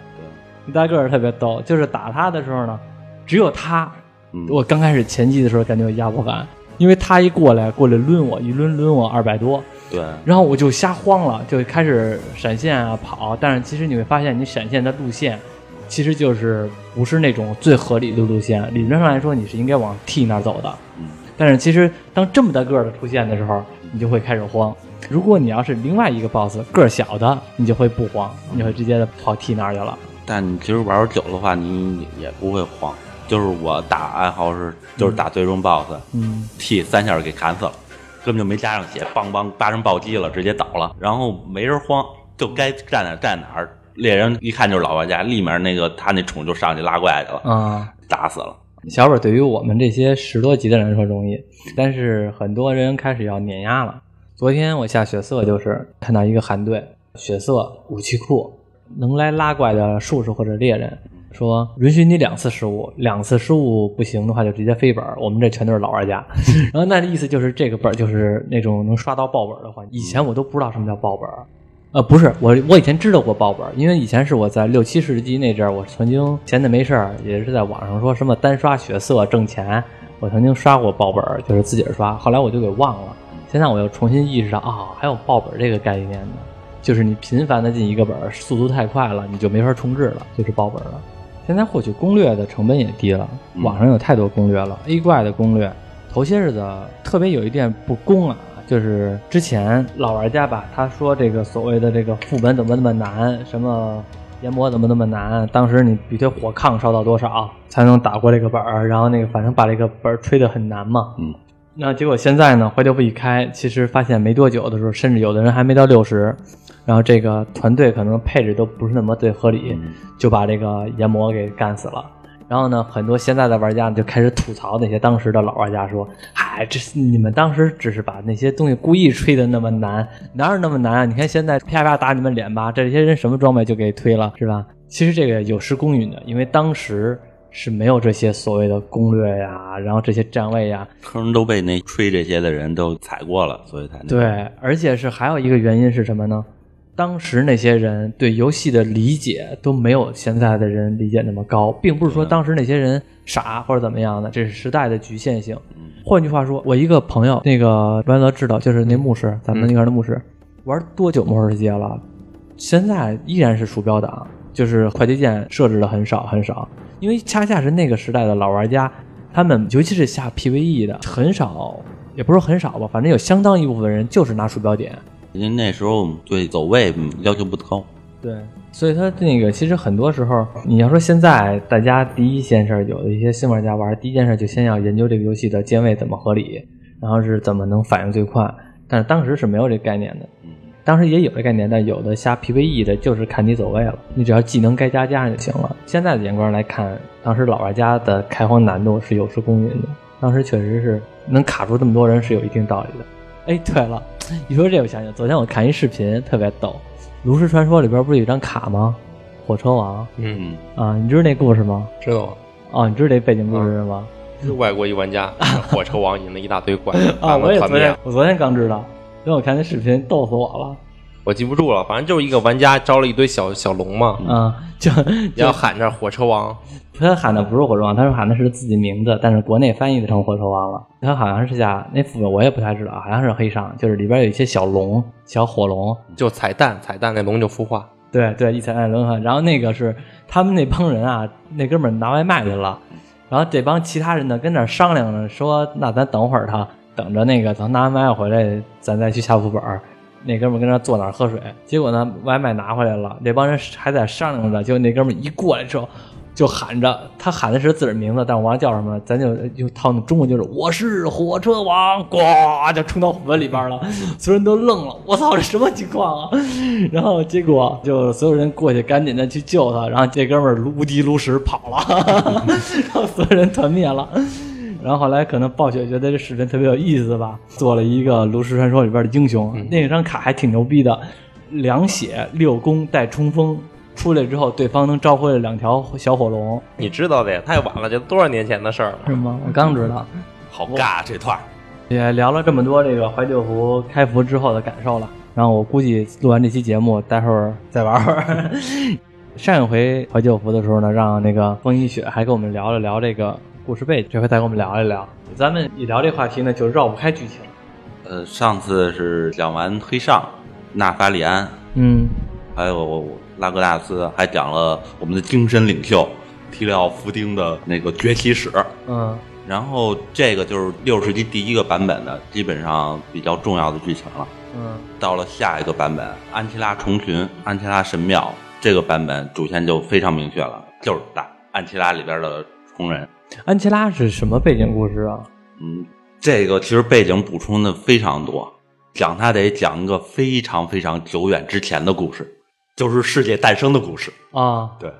那大个儿特别逗，就是打他的时候呢，只有他，嗯我刚开始前期的时候感觉有压迫感，因为他一过来过来抡我，一抡抡我二百多，对然后我就瞎慌了，就开始闪现啊跑，但是其实你会发现，你闪现的路线其实就是不是那种最合理的路线，理论上来说你是应该往 T 那儿走的，嗯但是其实当这么大个儿的出现的时候，你就会开始慌。如果你要是另外一个 BOSS 个儿小的，你就会不慌，你会直接的跑 T 那儿去了。但你其实玩久的话，你也不会慌。就是我打暗号是，就是打最终 BOSS，嗯，T 三下给砍死了，根本就没加上血，梆梆八成暴击了，直接倒了。然后没人慌，就该站哪站哪儿。猎人一看就是老玩家，立马那个他那宠就上去拉怪去了，啊、打死了。小本对于我们这些十多级的人来说容易，但是很多人开始要碾压了。昨天我下血色就是看到一个韩队，血色武器库能来拉怪的术士或者猎人，说允许你两次失误，两次失误不行的话就直接飞本儿。我们这全都是老玩家，然后那意思就是这个本儿就是那种能刷到爆本儿的话，以前我都不知道什么叫爆本儿。呃，不是，我我以前知道过爆本儿，因为以前是我在六七世纪那阵儿，我曾经闲的没事儿，也是在网上说什么单刷血色挣钱，我曾经刷过爆本儿，就是自己刷，后来我就给忘了。现在我又重新意识到啊、还有爆本儿这个概念呢，就是你频繁的进一个本儿，速度太快了，你就没法重置了，就是爆本儿了。现在获取攻略的成本也低了，网上有太多攻略了，A 怪的攻略，头些日子特别有一点不公啊，就是之前老玩家吧，他说这个所谓的这个副本怎么那么难，什么研磨怎么那么难，当时你必须火抗烧到多少才能打过这个本儿，然后那个反正把这个本儿吹得很难嘛。嗯，那结果现在呢，怀旧服一开，其实发现没多久的时候，甚至有的人还没到六十，然后这个团队可能配置都不是那么对合理，就把这个研磨给干死了。然后呢，很多现在的玩家就开始吐槽那些当时的老玩家说：“嗨，这你们当时只是把那些东西故意吹的那么难，哪有那么难啊？你看现在啪啪打你们脸吧，这些人什么装备就给推了，是吧？其实这个有失公允的，因为当时是没有这些所谓的攻略呀，然后这些站位呀，坑都被那吹这些的人都踩过了，所以才对，而且是还有一个原因是什么呢？当时那些人对游戏的理解都没有现在的人理解那么高，并不是说当时那些人傻或者怎么样的，这是时代的局限性。换句话说，我一个朋友，那个栾泽知道，就是那牧师，咱们那边的牧师，玩多久魔兽世界了？现在依然是鼠标党，就是快捷键设置的很少很少，因为恰恰是那个时代的老玩家，他们尤其是下 PVE 的很少，也不是很少吧，反正有相当一部分人就是拿鼠标点。因为那时候对走位嗯要求不高。对，所以他那个其实很多时候，你要说现在大家第一件事，有的一些新玩家玩，第一件事就先要研究这个游戏的键位怎么合理，然后是怎么能反应最快。但是当时是没有这概念的。当时也有这概念，但有的瞎 PVE 的就是看你走位了，你只要技能该加加上就行了。现在的眼光来看，当时老玩家的开荒难度是有失公允的，当时确实是能卡住这么多人是有一定道理的。哎，对了，你说这我想想，昨天我看一视频特别逗，《炉石传说》里边不是有一张卡吗？火车王嗯，啊，你知道那故事吗？知道啊？哦，你知道这背景故事吗？是 外国一玩家 火车王引了一大堆怪啊，把我也昨天我昨天刚知道，因为我看那视频逗死我了。我记不住了，反正就是一个玩家招了一堆小小龙嘛，嗯，就然后喊着火车王，他喊的不是火车王，他说喊的是自己名字，但是国内翻译的成火车王了。他好像是叫那副本我也不太知道，好像是黑商，就是里边有一些小龙、小火龙。就彩蛋，彩蛋那龙就孵化。对对，一彩蛋轮换。然后那个是他们那帮人啊，那哥们儿拿外卖去了，然后这帮其他人呢跟那儿商量着说，那咱等会儿他，等着那个等拿完外卖回来，咱再去下副本儿。那哥们儿跟那坐那儿喝水，结果呢外卖拿回来了，这帮人还在商量着，结果那哥们儿一过来之后。就喊着，他喊的是自个儿名字，但我忘了叫什么了。咱就就套那中文就是“我是火车王”，呱就冲到火盆里边了，所有人都愣了。我操，这什么情况啊？然后结果就所有人过去赶紧的去救他，然后这哥们儿无敌炉石跑了，然后所有人团灭了。然后后来可能暴雪觉得这视频特别有意思吧，做了一个《炉石传说》里边的英雄，那张卡还挺牛逼的，两血六攻带冲锋。出来之后，对方能召回来两条小火龙，你知道的呀，太晚了，这多少年前的事儿了。是吗？我刚知道。好尬这段儿。也聊了这么多这个怀旧服开服之后的感受了，然后我估计录完这期节目，待会儿再玩会儿。上一回怀旧服的时候呢，让那个风一雪还跟我们聊了聊这个故事背景，这回再跟我们聊一聊。咱们一聊这话题呢，就绕不开剧情。呃，上次是讲完黑上、纳法里安，嗯还有拉格纳斯，还讲了我们的精神领袖提里奥弗丁的那个崛起史。嗯然后这个就是六十集第一个版本的，基本上比较重要的剧情了。嗯到了下一个版本，安琪拉虫群、安琪拉神庙这个版本主线就非常明确了，就是打安琪拉里边的虫人。安琪拉是什么背景故事啊？嗯，这个其实背景补充的非常多，讲它得讲一个非常非常久远之前的故事，就是世界诞生的故事。啊。对，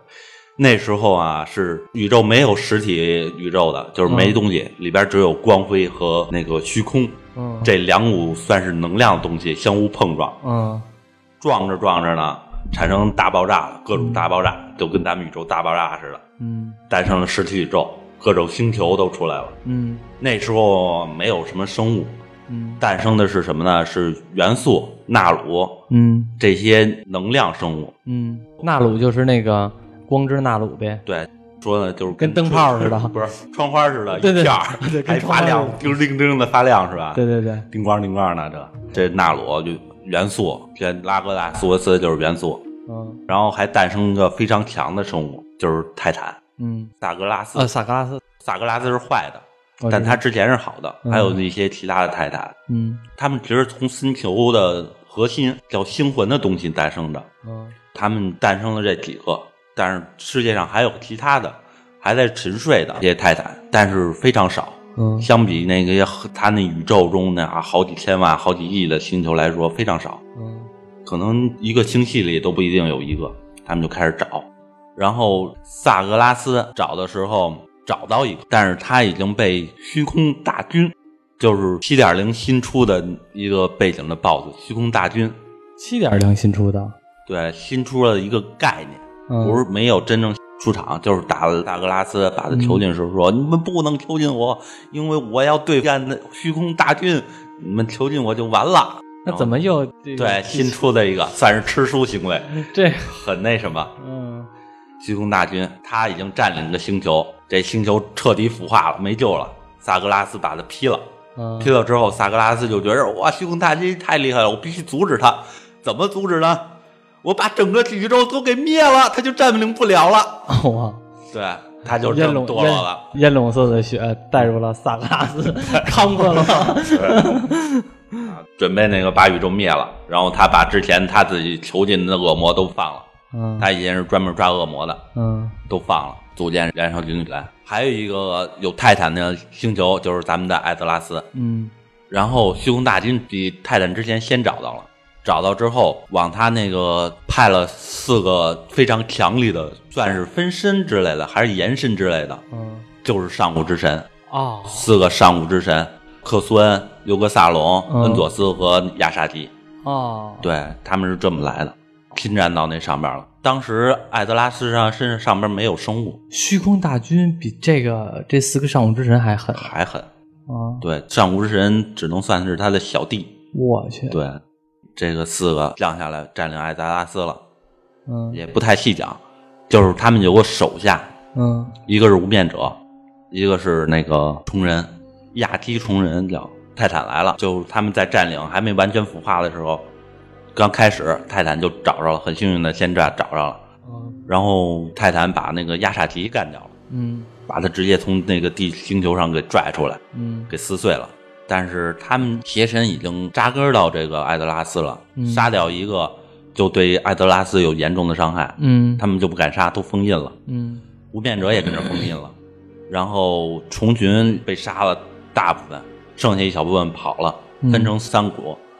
那时候啊是宇宙没有实体宇宙的，就是没东西，里边只有光辉和那个虚空，嗯。这两股算是能量的东西相互碰撞，嗯。撞着撞着呢，产生大爆炸了，各种大爆炸，就跟咱们宇宙大爆炸似的，嗯。诞生了实体宇宙，各种星球都出来了。嗯那时候没有什么生物，嗯诞生的是什么呢？是元素、纳鲁嗯这些能量生物。嗯，纳鲁就是那个光之纳鲁呗。对，说呢就是跟灯泡似的 不是窗花似的，对对一片儿对还发亮，叮叮叮的发亮是吧？对，对对，叮咣叮咣的这这纳鲁就元素，这拉格达斯维斯就是元素，嗯然后还诞生一个非常强的生物，就是泰坦嗯。萨格拉斯。呃，萨格拉斯，萨格拉斯是坏的，但他之前是好的，嗯。还有那些其他的泰坦。嗯。他们其实从星球的核心叫星魂的东西诞生的，嗯他们诞生了这几个，但是世界上还有其他的还在沉睡的这些泰坦，但是非常少。嗯。相比那个他那宇宙中那啊好几千万、好几亿的星球来说，非常少，嗯。可能一个星系里都不一定有一个。他们就开始找，然后萨格拉斯找的时候找到一个，但是他已经被虚空大军，就是七点零新出的一个背景的 BOSS，虚空大军，七点零新出的，对，新出了一个概念，嗯不是没有真正出场，就是打了萨格拉斯，把他囚禁时说：“你们不能囚禁我，因为我要对战那虚空大军，你们囚禁我就完了。”那怎么又这个对新出的一个算是吃书行为，这很那什么。嗯虚空大军他已经占领了星球，这星球彻底腐化了，没救了。萨格拉斯把他劈了，嗯劈了之后，萨格拉斯就觉得哇，虚空大军太厉害了，我必须阻止他。怎么阻止呢？我把整个宇宙都给灭了，他就占领不了了。哇，对，他就这么堕落了。烟烟笼色的血带入了萨格拉斯，康过了 吗？准备那个把宇宙灭了，然后他把之前他自己囚禁的恶魔都放了，嗯他以前是专门抓恶魔的，嗯都放了，组建燃烧军团。还有一个有泰坦的星球，就是咱们的艾泽拉斯。嗯然后虚空大军比泰坦之前先找到了，找到之后，往他那个派了四个非常强力的，算是分身之类的，还是延伸之类的，嗯就是上古之神，哦四个上古之神：克苏恩、尤格萨隆、嗯恩佐斯和亚沙迪。哦，对，他们是这么来的，侵占到那上边了。当时艾泽拉斯上身上边没有生物，虚空大军比这个这四个上古之神还狠还狠。啊！对，上古之神只能算是他的小弟。我去，对，这个四个降下来占领艾泽拉斯了，嗯也不太细讲，就是他们有个手下，嗯一个是无面者，一个是那个虫人，亚基虫人叫泰坦来了，就是他们在占领还没完全腐化的时候，刚开始泰坦就找着了，很幸运的先找找着了，嗯然后泰坦把那个亚萨提干掉了，嗯。把他直接从那个地星球上给拽出来，嗯。给撕碎了。但是他们邪神已经扎根到这个艾德拉斯了，嗯。杀掉一个就对艾德拉斯有严重的伤害，嗯。他们就不敢杀，都封印了。嗯。无变者也跟着封印了，然后虫群被杀了大部分，剩下一小部分跑了，嗯。分成三股，嗯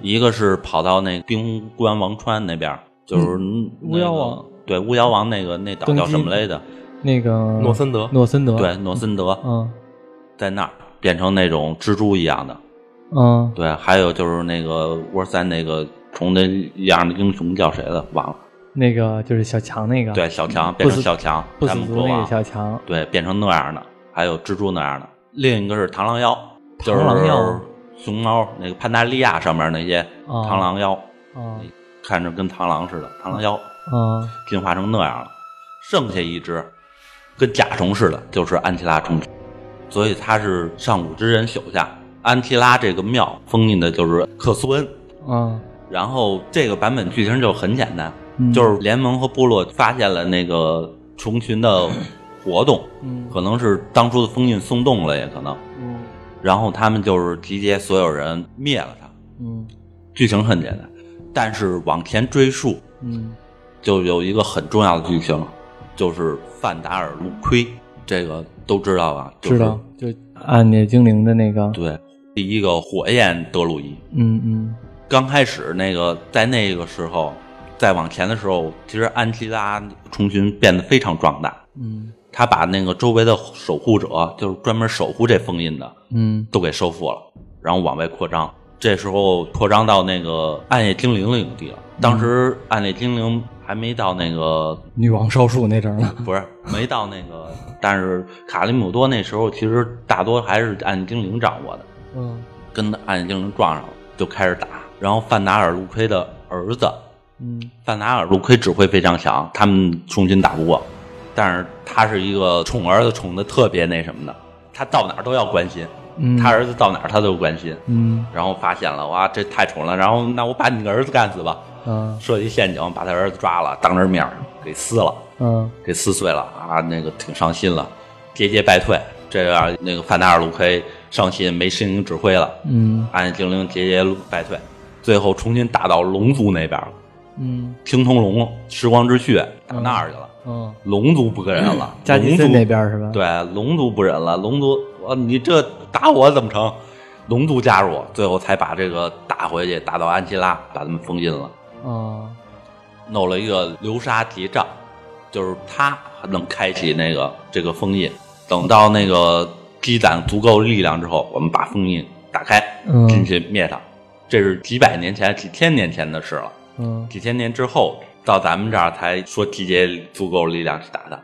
一个是跑到那冰关王川那边，就是那个巫妖王，对巫妖王那个那岛叫什么来着？那个诺森德。诺森德，对，诺森德。嗯。在那儿变成那种蜘蛛一样的，嗯。对，还有就是那个沃三那个虫的一样的英雄叫谁了？忘了，那个就是小强那个，对，小强变成小强，不死族那个小强，对，变成那样的，还有蜘蛛那样的。另一个是螳螂妖，就是螳螂妖熊猫那个潘达利亚上面那些啊螳螂妖，啊看着跟螳螂似的，螳螂妖嗯进化成那样了。剩下一只跟甲虫似的，就是安琪拉虫群，所以他是上古之人手下。安琪拉这个庙封印的就是克苏恩，嗯，然后这个版本剧情就很简单，嗯就是联盟和部落发现了那个虫群的活动，嗯可能是当初的封印松动了，也可能。嗯然后他们就是集结所有人灭了他。嗯剧情很简单，但是往前追溯，嗯就有一个很重要的剧情，就是范达尔路盔，这个都知道吧？就是、知道，就暗夜精灵的那个，对，第一个火焰德鲁伊。嗯嗯刚开始那个在那个时候，再往前的时候，其实安琪拉虫群变得非常壮大，嗯他把那个周围的守护者，就是专门守护这封印的，嗯都给收复了，然后往外扩张。这时候扩张到那个暗夜精灵领地了。当时暗夜精灵还没到那个，女王少树那阵儿呢，不是没到那个，但是卡利姆多那时候其实大多还是暗夜精灵掌握的，嗯跟暗夜精灵撞上了，就开始打。然后范达尔路盔的儿子嗯范达尔路盔指挥非常强，他们虫群打不过，但是他是一个宠儿子宠的特别那什么的，他到哪儿都要关心，嗯，他儿子到哪儿他都关心。嗯。然后发现了，哇，这太宠了，然后那我把你个儿子干死吧，嗯。设计陷阱把他儿子抓了，当着面儿给撕了，嗯。给撕碎了啊，那个挺伤心了，节节败退。这样那个范达尔路盔伤心，没心灵指挥了，嗯。暗夜精灵节节败退，最后重新打到龙族那边了。嗯。青铜龙、时光之血打那儿去了，嗯，龙族不跟人了，加吉森龙族那边是吧？，对，龙族不忍了，龙族，我你这打我怎么成？龙族加入，最后才把这个打回去，打到安琪拉，把他们封印了，哦弄了一个流沙结账，就是他能开启那个这个封印。等到那个积攒足够力量之后，我们把封印打开，嗯进去灭他。这是几百年前、几千年前的事了。嗯几千年之后到咱们这儿才说集结足够力量去打他。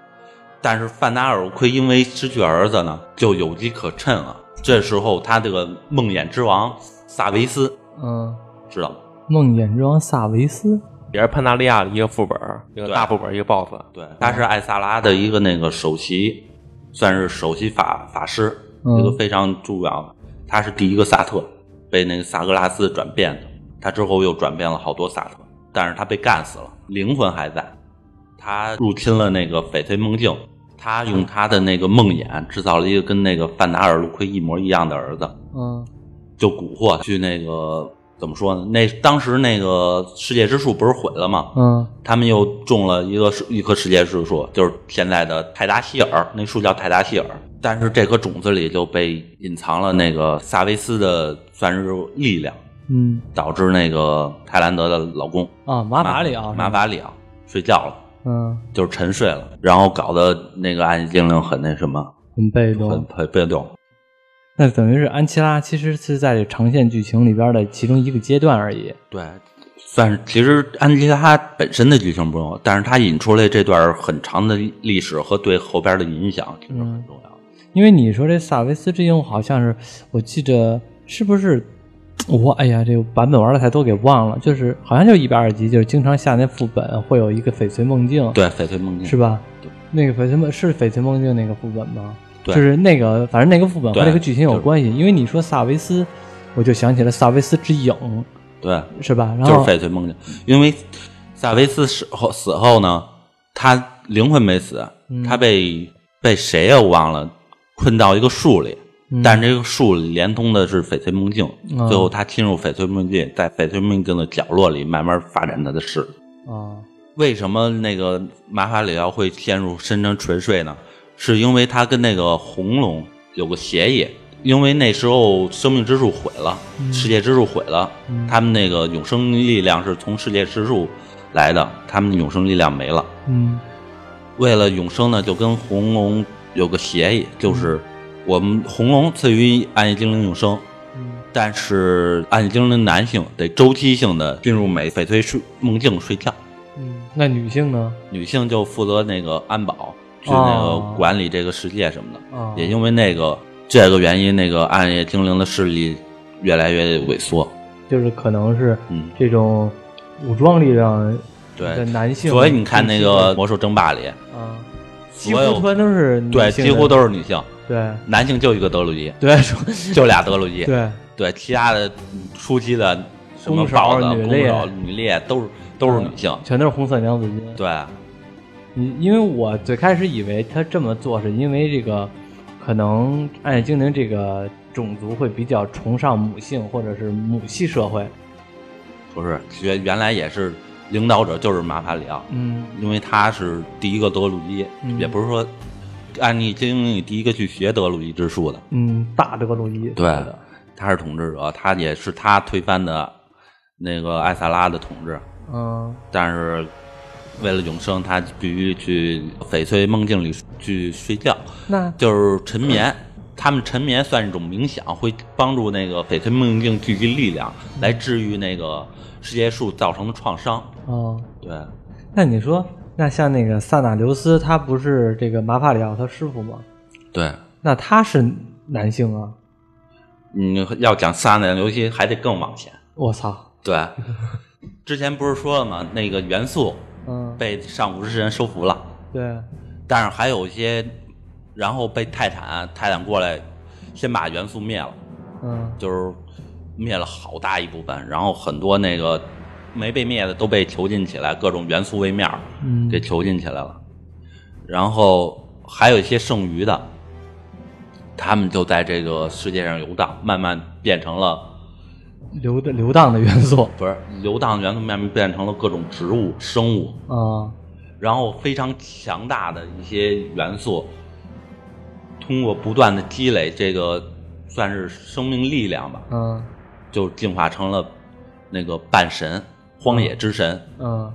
但是范达尔奎因为失去儿子呢，就有机可乘了。这时候他这个梦魇之王萨维斯嗯，知道吗？梦魇之王萨维斯，也是潘达利亚的一个副本，一个大副本，一个 BOSS。对，他是艾萨拉的一个那个首席，算是首席法法师，嗯一个非常重要的。他是第一个萨特，被那个萨格拉斯转变的。他之后又转变了好多萨特，但是他被干死了，灵魂还在。他入侵了那个翡翠梦境，他用他的那个梦魇制造了一个跟那个范达尔路奎一模一样的儿子，嗯就蛊惑去那个怎么说呢？那当时那个世界之树不是毁了吗？嗯他们又种了一个一棵世界之树，就是现在的泰达希尔，那树叫泰达希尔。但是这颗种子里就被隐藏了那个萨维斯的算是力量，嗯导致那个泰兰德的老公啊，马法里奥，马法里奥睡觉了，嗯，就是沉睡了，然后搞得那个暗夜精灵很那什么，很被动。很被动。那等于是安琪拉其实是在这长线剧情里边的其中一个阶段而已。对，算是其实安琪拉本身的剧情不重要，但是他引出来这段很长的历史和对后边的影响，其实很重要。因为你说这萨维斯之鹰好像是，我记着是不是我哎呀，这个版本玩的太多给忘了，就是好像就一百二集，就是经常下那副本会有一个翡翠梦境，对，翡翠梦境是吧对？那个翡翠梦是翡翠梦境那个副本吗？对就是那个，反正那个副本和对这个剧情有就是关系。因为你说萨维斯，我就想起了萨维斯之影，对，是吧？然后就是后翡翠梦境。因为萨维斯死后死后呢，他灵魂没死，嗯他被被谁呀？我忘了，困到一个树里。嗯。但是这个树连通的是翡翠梦境，嗯。最后他侵入翡翠梦境，在翡翠梦境的角落里慢慢发展他的事。啊，为什么那个马法里奥会陷入深沉沉睡呢？是因为他跟那个红龙有个协议，因为那时候生命之树毁了，世界之树毁了，嗯。他们那个永生力量是从世界之树来的，他们的永生力量没了。嗯。为了永生呢，就跟红龙有个协议，就是我们红龙赐予暗夜精灵永生，嗯但是暗夜精灵男性得周期性的进入美翡翠睡梦境睡觉。嗯，那女性呢？女性就负责那个安保，去那个哦管理这个世界什么的。啊，也因为那个这个原因，那个暗夜精灵的势力越来越萎缩。就是可能是嗯，这种武装力量的对。男性，所以你看那个魔兽争霸里，啊，几乎全都是女对，几乎都是女性，对男性就一个德鲁伊，对 就俩德鲁伊。对，对，其他的嗯初期的什么豹子、女猎弓手、女猎都是都是女性。全都是红色娘子军。对，你因为我最开始以为他这么做是因为这个，可能暗夜精灵这个种族会比较崇尚母性或者是母系社会。不是原原来也是领导者就是马法里奥，嗯因为他是第一个德鲁伊，嗯也不是说按你精灵里第一个去学德鲁伊之术的，嗯，大德鲁伊。对的他是统治者，他也是他推翻的那个艾萨拉的统治，嗯。但是为了永生，他必须去翡翠梦境里去睡觉，那就是沉眠。他们沉眠算一种冥想，会帮助那个翡翠梦境聚集力量，来治愈那个世界树造成的创伤。哦，对，那你说，那像那个萨纳留斯，他不是这个马法里奥他师傅吗？对，那他是男性啊？你要讲萨那留斯还得更往前。我操！对，之前不是说了吗？那个元素嗯，被上古之神收服了，对，但是还有一些，然后被泰坦泰坦过来，先把元素灭了，嗯就是灭了好大一部分，然后很多那个没被灭的都被囚禁起来，各种元素位面儿嗯。给囚禁起来了，然后还有一些剩余的，他们就在这个世界上游荡，慢慢变成了。流的流荡的元素不是流荡的元素慢慢变成了各种植物、生物，啊，然后非常强大的一些元素，通过不断的积累，这个算是生命力量吧，嗯。就进化成了那个半神、荒野之神，嗯。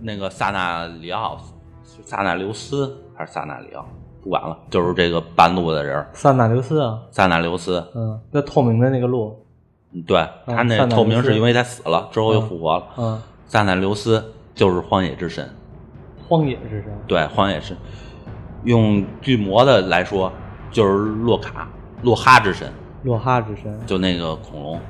那个萨纳里奥、是萨纳留斯还是萨纳里奥，不管了，就是这个半路的人，萨纳留斯啊，萨纳留斯。嗯，那透明的那个路，嗯对他那透明是因为他死了之后又复活了，嗯，萨纳留斯就是荒野之神。荒野之神，对，荒野是用巨魔的来说，就是洛卡、洛哈之神，洛哈之神，就那个恐龙，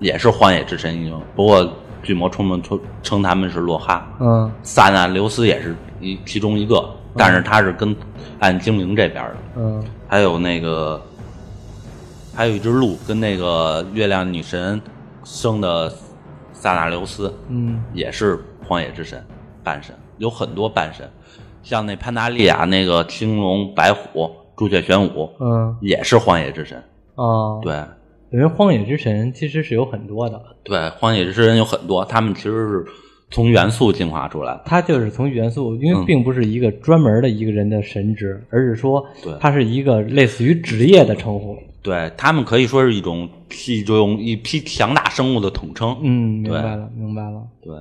也是荒野之神英雄。不过巨魔充们称称他们是洛哈，嗯。萨纳留斯也是一其中一个，但是他是跟暗精灵这边的。嗯。还有那个，还有一只鹿跟那个月亮女神生的萨纳留斯，嗯。也是荒野之神，半神有很多半神，像那潘达利亚那个青龙、白虎、朱雀玄武嗯。也是荒野之神。哦，，对因为荒野之神其实是有很多的，对，荒野之神有很多，他们其实是从元素进化出来的。他就是从元素，因为嗯并不是一个专门的一个人的神职，而是说对它是一个类似于职业的称呼。对他们可以说是一种是一种一批强大生物的统称。嗯，明白了，明白了。对，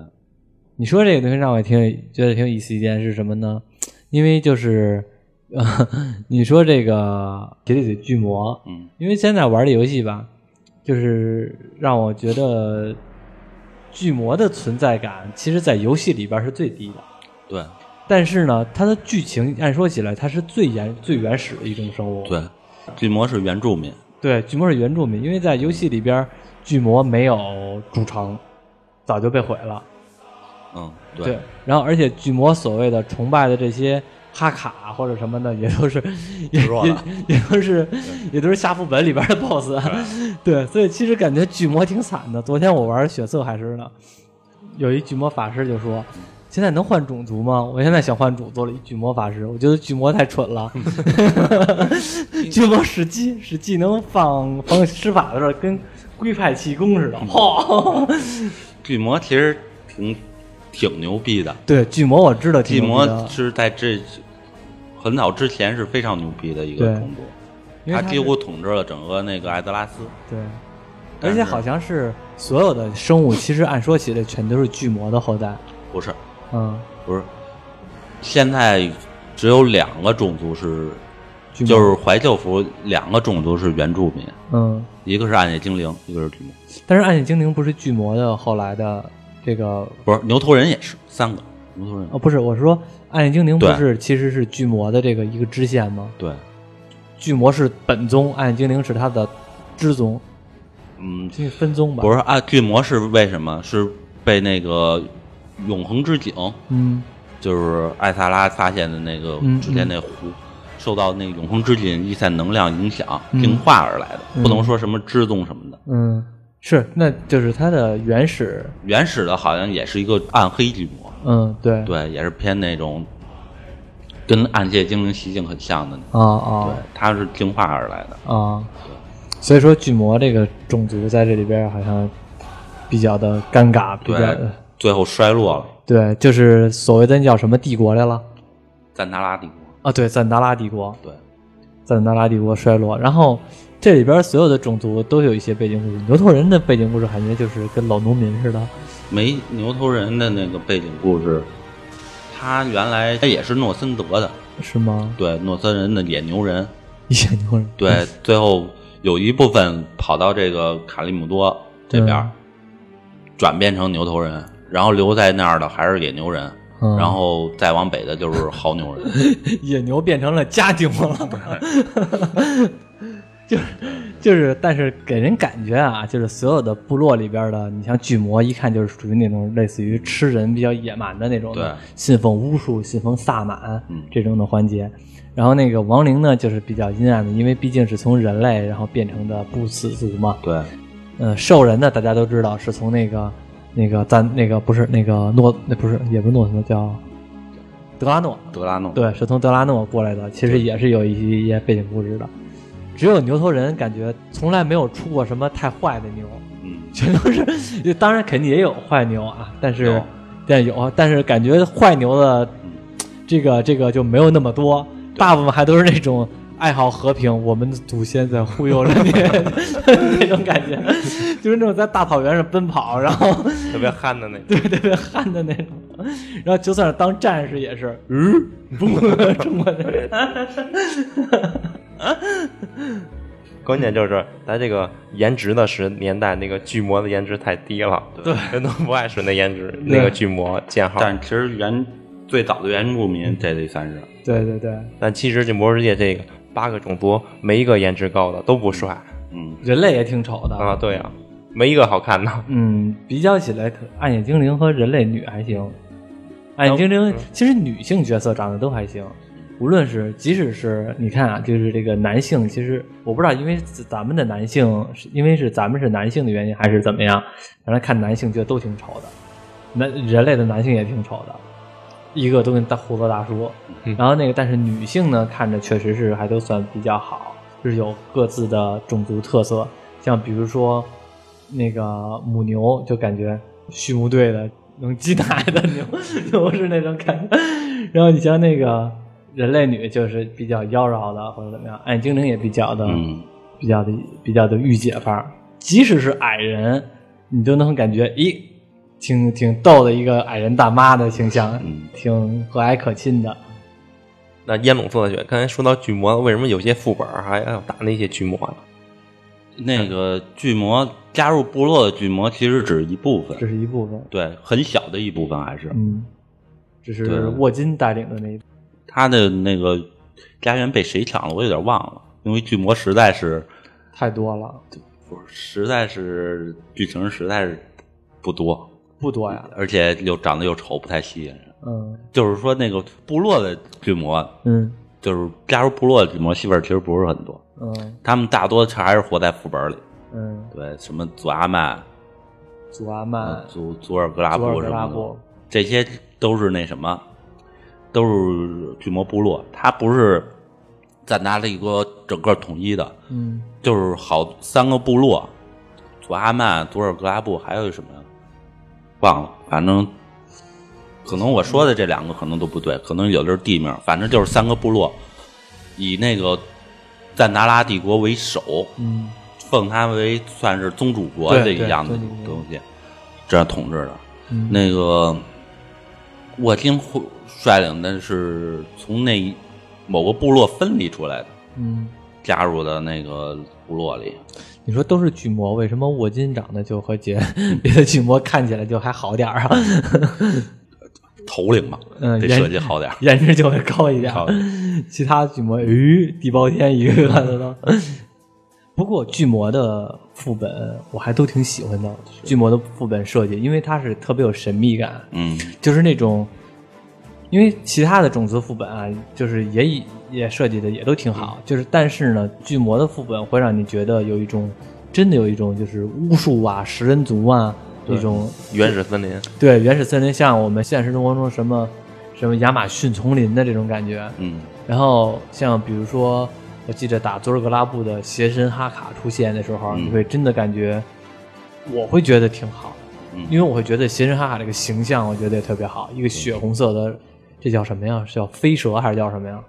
你说这个东西让我挺觉得挺有意思一件是什么呢？因为就是，呃，你说这个铁里腿巨魔，嗯，因为现在玩的游戏吧，就是让我觉得巨魔的存在感，其实在游戏里边是最低的。对但是呢，它的剧情按说起来，它是最原最原始的一种生物。对，巨魔是原住民。对，巨魔是原住民，因为在游戏里边，巨魔没有主城，早就被毁了。嗯，对，然后而且巨魔所谓的崇拜的这些哈卡或者什么的，也都是也也 弱了也都是也都是下副本里边的 BOSS。对，所以其实感觉巨魔挺惨的。昨天我玩血色海狮呢，有一巨魔法师就说。现在能换种族吗？我现在想换种族了，一巨魔法师，我觉得巨魔太蠢了。巨魔使技使技能放放施法的时候，跟龟派气功似的，哗！巨魔其实挺挺牛逼的。对，巨魔我知道挺巨魔牛逼的，是在这很早之前是非常牛逼的一个种族，他几乎统治了整个那个艾泽拉斯。对，而且好像是所有的生物，其实按说起来全都是巨魔的后代。不是，嗯，不是，现在只有两个种族是，就是怀旧服两个种族是原住民，嗯，一个是暗夜精灵，一个是巨魔。但是暗夜精灵不是巨魔的后来的这个不是牛头人也是三个牛头人。哦，不是，我是说暗夜精灵不是其实是巨魔的这个一个支线吗？对，巨魔是本宗，暗夜精灵是他的支宗，嗯，这是分宗吧？不是啊，巨魔是为什么？是被那个永恒之井，嗯，就是艾萨拉发现的那个嗯之前那湖，受到那个永恒之井一散能量影响嗯进化而来的，嗯不能说什么支宗什么的。嗯，是，那就是它的原始，原始的好像也是一个暗黑巨魔，嗯，对，对，也是偏那种跟暗界精灵习性很像的那啊种。啊对，它是进化而来的。啊，所以说巨魔这个种族在这里边好像比较的尴尬，比较对，最后衰落了，对，就是所谓的那叫什么帝国来了赞达拉帝国。啊？对，赞达拉帝国，对，赞达拉帝国衰落，然后这里边所有的种族都有一些背景故事，牛头人的背景故事感觉就是跟老农民似的，没牛头人的那个背景故事，他原来他也是诺森德的，是吗？对，诺森人的野牛人，野牛人，对，最后有一部分跑到这个卡利姆多这边，嗯。转变成牛头人，然后留在那儿的还是野牛人，嗯。然后再往北的就是牦牛人。野牛变成了家丁了，就是就是，但是给人感觉啊，就是所有的部落里边的，你像巨魔，一看就是属于那种类似于吃人比较野蛮的那种的，对信奉巫术、信奉萨满、嗯这种的环节。然后那个亡灵呢，就是比较阴暗的，因为毕竟是从人类然后变成的不死族嘛。对，嗯，兽人呢，大家都知道是从那个那个咱那个不是那个诺，那不是也不是诺什么叫德拉诺，德拉诺，对，是从德拉诺过来的，其实也是有一些背景故事的。只有牛头人感觉从来没有出过什么太坏的牛，嗯，全都是，当然肯定也有坏牛啊，但是有。但有，但是感觉坏牛的嗯。这个这个就没有那么多，大部分还都是那种爱好和平，我们的祖先在忽悠着你 那种感觉，就是那种在大草原上奔跑，然后特别憨的那种。对特别憨的那种，然后就算是当战士也是，嗯，嘣冲过去，关键就是咱这个颜值的时年代，那个巨魔的颜值太低了，对，人都不爱使那颜值，那个巨魔剑号。但其实原最早的原住民这得算是，对对对，但其实这魔兽世界这个八个种族，没一个颜值高的，都不帅。嗯，人类也挺丑的。啊。对啊，没一个好看的。嗯，比较起来，暗夜精灵和人类女还行。暗夜精灵其实女性角色长得都还行，无论是即使是你看啊，就是这个男性，其实我不知道，因为咱们的男性是因为是咱们是男性的原因，还是怎么样，反正看男性觉得都挺丑的，男人类的男性也挺丑的，一个都跟大胡子大叔。然后那个，但是女性呢，看着确实是还都算比较好，就是有各自的种族特色，像比如说那个母牛，就感觉畜牧队的能挤奶的牛，牛是那种感觉。然后你像那个人类女，就是比较妖娆的或者怎么样，暗精灵也比较的嗯，比较的比较的御姐范儿，即使是矮人，你都能感觉，咦，挺挺逗的一个矮人大妈的形象，嗯。挺和蔼可亲的。那烟笼色的血，刚才说到巨魔，为什么有些副本还要打那些巨魔呢？那个巨魔加入部落的巨魔其实只是一部分。只，是一部分，对，很小的一部分还是。嗯，这是沃金带领的那一他的那个家园被谁抢了，我有点忘了，因为巨魔实在是太多了，不是实在是剧情实在是不多，不多呀，而且又长得又丑，不太吸引人。嗯。就是说，那个部落的巨魔，嗯。就是加入部落的巨魔戏份其实不是很多，嗯。他们大多还是活在副本里。嗯，对，什么祖阿曼、祖阿曼、祖祖尔格拉布什么的，这些都是那什么，都是巨魔部落。他不是赞达利国整个统一的，嗯就是好三个部落，祖阿曼、祖尔格拉布，还有什么呀？忘了，反正可能我说的这两个可能都不对，可能有的是地名，反正就是三个部落，以那个赞达拉帝国为首，嗯奉他为算是宗主国对对这一样的东西，这样统治的。嗯，那个沃金率领的是从那某个部落分离出来的，嗯，加入的那个部落里。你说都是巨魔，为什么沃金长得就和别 别的巨魔看起来就还好点儿啊？头领嘛，得嗯颜设计好点儿。颜值就会高一点好，其他巨魔，咦，地包天一个个的。不过巨魔的副本我还都挺喜欢的，巨魔的副本设计，因为它是特别有神秘感，嗯，就是那种，因为其他的种子副本啊，就是也也设计的也都挺好，就是但是呢，巨魔的副本会让你觉得有一种真的有一种就是巫术啊、食人族啊一种原始森林，对原始森林，像我们现实生活中什么什么亚马逊丛林的这种感觉。嗯，然后像比如说，我记得打佐尔格拉布的邪神哈卡出现的时候，嗯。你会真的感觉，我会觉得挺好，嗯。因为我会觉得邪神哈卡这个形象，我觉得也特别好，一个血红色的，这叫什么呀？是叫飞蛇还是叫什么呀？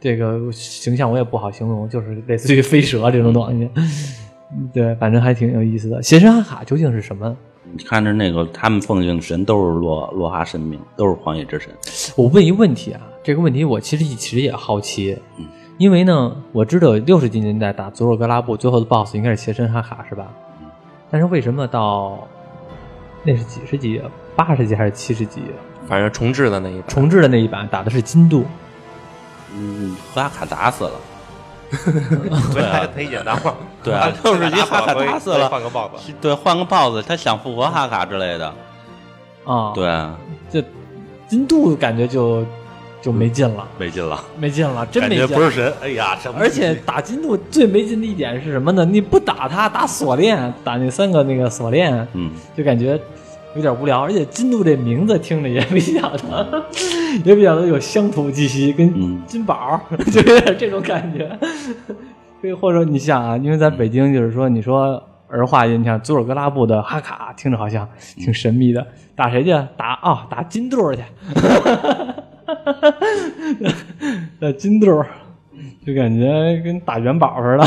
这个形象我也不好形容，就是类似于飞蛇这种东西。对，反正还挺有意思的。邪神阿卡究竟是什么？你看着那个他们奉敬的神都是洛洛哈神明，都是荒野之神。我问一问题啊，这个问题我其实其实也好奇，嗯因为呢，我知道六十几年代打佐尔格拉布最后的 BOSS 应该是邪神哈卡是吧？嗯但是为什么到那是几十级啊？八十级还是七十级啊？反正重置的那一版，重置的那一版打的是金度，嗯，和阿卡打死了。对啊。忒简单了，对啊就是一哈卡打死了。换个 BOSS，对，换个 BOSS，他想复活哈卡之类的。啊，，对，这金度感觉就就没劲了，没劲了，没劲了，真感没劲。觉不是神。哎呀，什么而且打金度最没劲的一点是什么呢？你不打他，打锁链，打那三个那个锁链，嗯，就感觉有点无聊。而且金度这名字听着也比较的，也比较的有乡土气息，跟嗯金宝、就有点这种感觉。所以或者你想啊，因为在北京，就是说你说儿化音，你像佐尔格拉布的哈卡，听着好像挺神秘的。打谁去？打啊、打金度去。打金度，就感觉跟打元宝似的。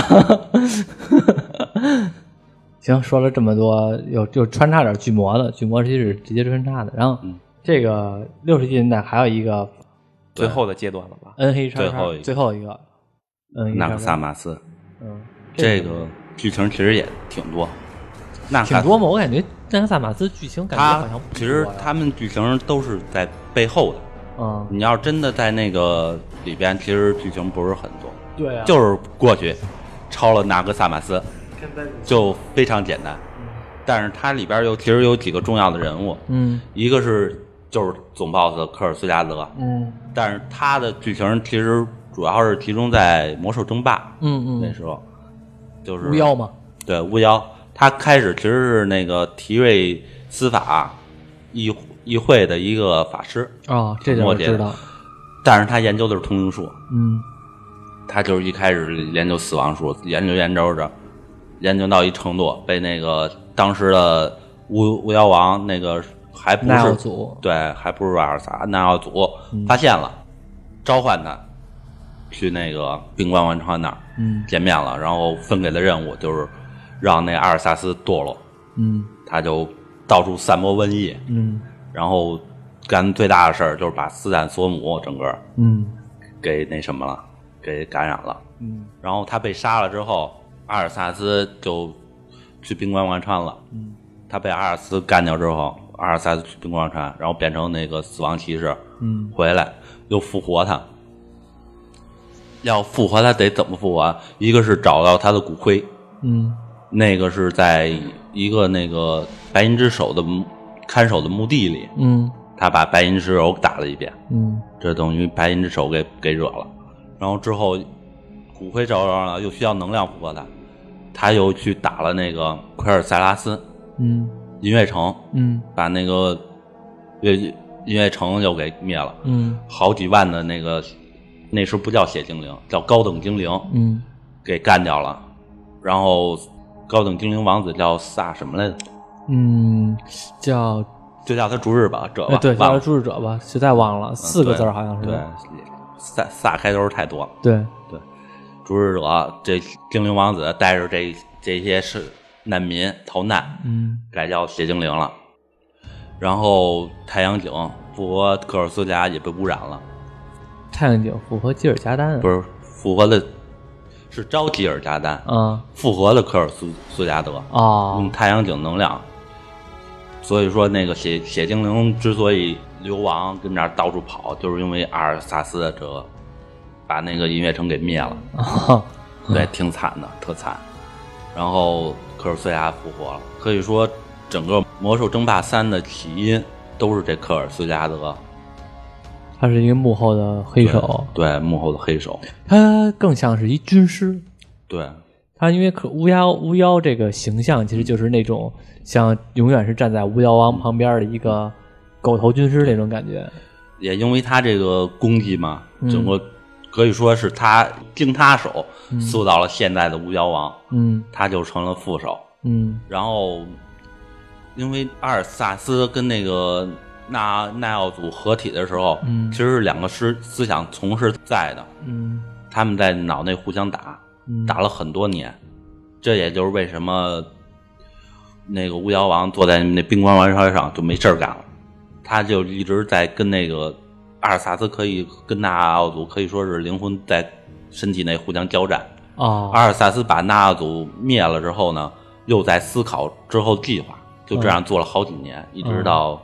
行，说了这么多，有就穿插点巨魔的，巨魔其实是直接穿插的。然后、嗯这个六十级年代还有一个最后的阶段了吧？N 黑叉叉，最后一个最后一个，嗯，纳克萨，马斯，嗯，这个剧情其实也挺多。纳克挺多吗？我感觉纳克萨马斯剧情感觉好像不其实他们剧情都是在背后的。嗯，你要真的在那个里边，其实剧情不是很多，对啊，就是过去抄了纳格萨马斯，就非常简单。但是它里边有其实有几个重要的人物，嗯。一个是就是总 boss 科尔斯加德，嗯。但是他的剧情其实主要是集中在魔兽争霸嗯嗯，那时候，就是巫妖嘛，对巫妖，他开始其实是那个提瑞司法议议会的一个法师，啊，这点我知道，但是他研究的是通灵术，嗯。他就是一开始研究死亡术，研究研究着，研究到一程度，被那个当时的巫巫妖王那个还不是祖，对，还不是瓦尔萨纳奥祖发现了，召唤他，去那个冰冠王川那儿嗯见面了，然后分给的任务就是让那阿尔萨斯堕落，嗯他就到处散播瘟疫，嗯然后干最大的事儿就是把斯坦索姆整个嗯给那什么了，给感染了。嗯然后他被杀了之后，阿尔萨斯就去冰冠王川了。嗯他被阿尔斯干掉之后，阿尔萨斯去冰冠王川，然后变成那个死亡骑士，嗯回来又复活他。要复活他得怎么复活啊？一个是找到他的骨灰，嗯那个是在一个那个白银之手的看守的墓地里，嗯他把白银之手打了一遍，嗯这等于白银之手给给惹了。然后之后骨灰找着了，又需要能量复活他，他又去打了那个奎尔塞拉斯嗯银月城，嗯把那个月银月城又给灭了，嗯。好几万的那个那时候不叫血精灵，叫高等精灵，嗯。给干掉了。然后高等精灵王子叫萨什么来着？嗯，叫就叫他逐日吧，者吧，哎对，叫忘了。注视者吧，实在忘了，四个字好像是。对，萨萨开头太多了。对。对，逐日者这精灵王子带着这这些是难民逃难，嗯改叫血精灵了。然后太阳井复活科尔斯加也被污染了，太阳井复活基尔加丹，不是复活的，是招吉尔加丹，嗯复活了科尔斯苏加德，哦用太阳井能量。所以说，那个血血精灵之所以流亡，跟那儿到处跑，就是因为阿尔萨斯的这个把那个音乐城给灭了。啊对，挺惨的，特惨。然后科尔斯加复活了，可以说整个《魔兽争霸三》的起因都是这科尔斯加德他是一个幕后的黑手，对对幕后的黑手，他更像是一军师。对他因为可巫妖巫妖这个形象，其实就是那种像永远是站在巫妖王旁边的一个狗头军师那种感觉。也因为他这个功绩嘛，嗯整个可以说是他经他手塑造了现在的巫妖王，嗯。他就成了副手。嗯。然后，因为阿尔萨斯跟那个纳奈奥祖合体的时候，嗯。其实是两个思思想同时在的，嗯。他们在脑内互相打，嗯，打了很多年。这也就是为什么那个巫妖王坐在那冰冠王船上就没事儿干了，他就一直在跟那个阿尔萨斯可以跟纳奥祖可以说是灵魂在身体内互相交战。哦阿尔萨斯把纳奥祖灭了之后呢，又在思考之后计划，就这样做了好几年，一直到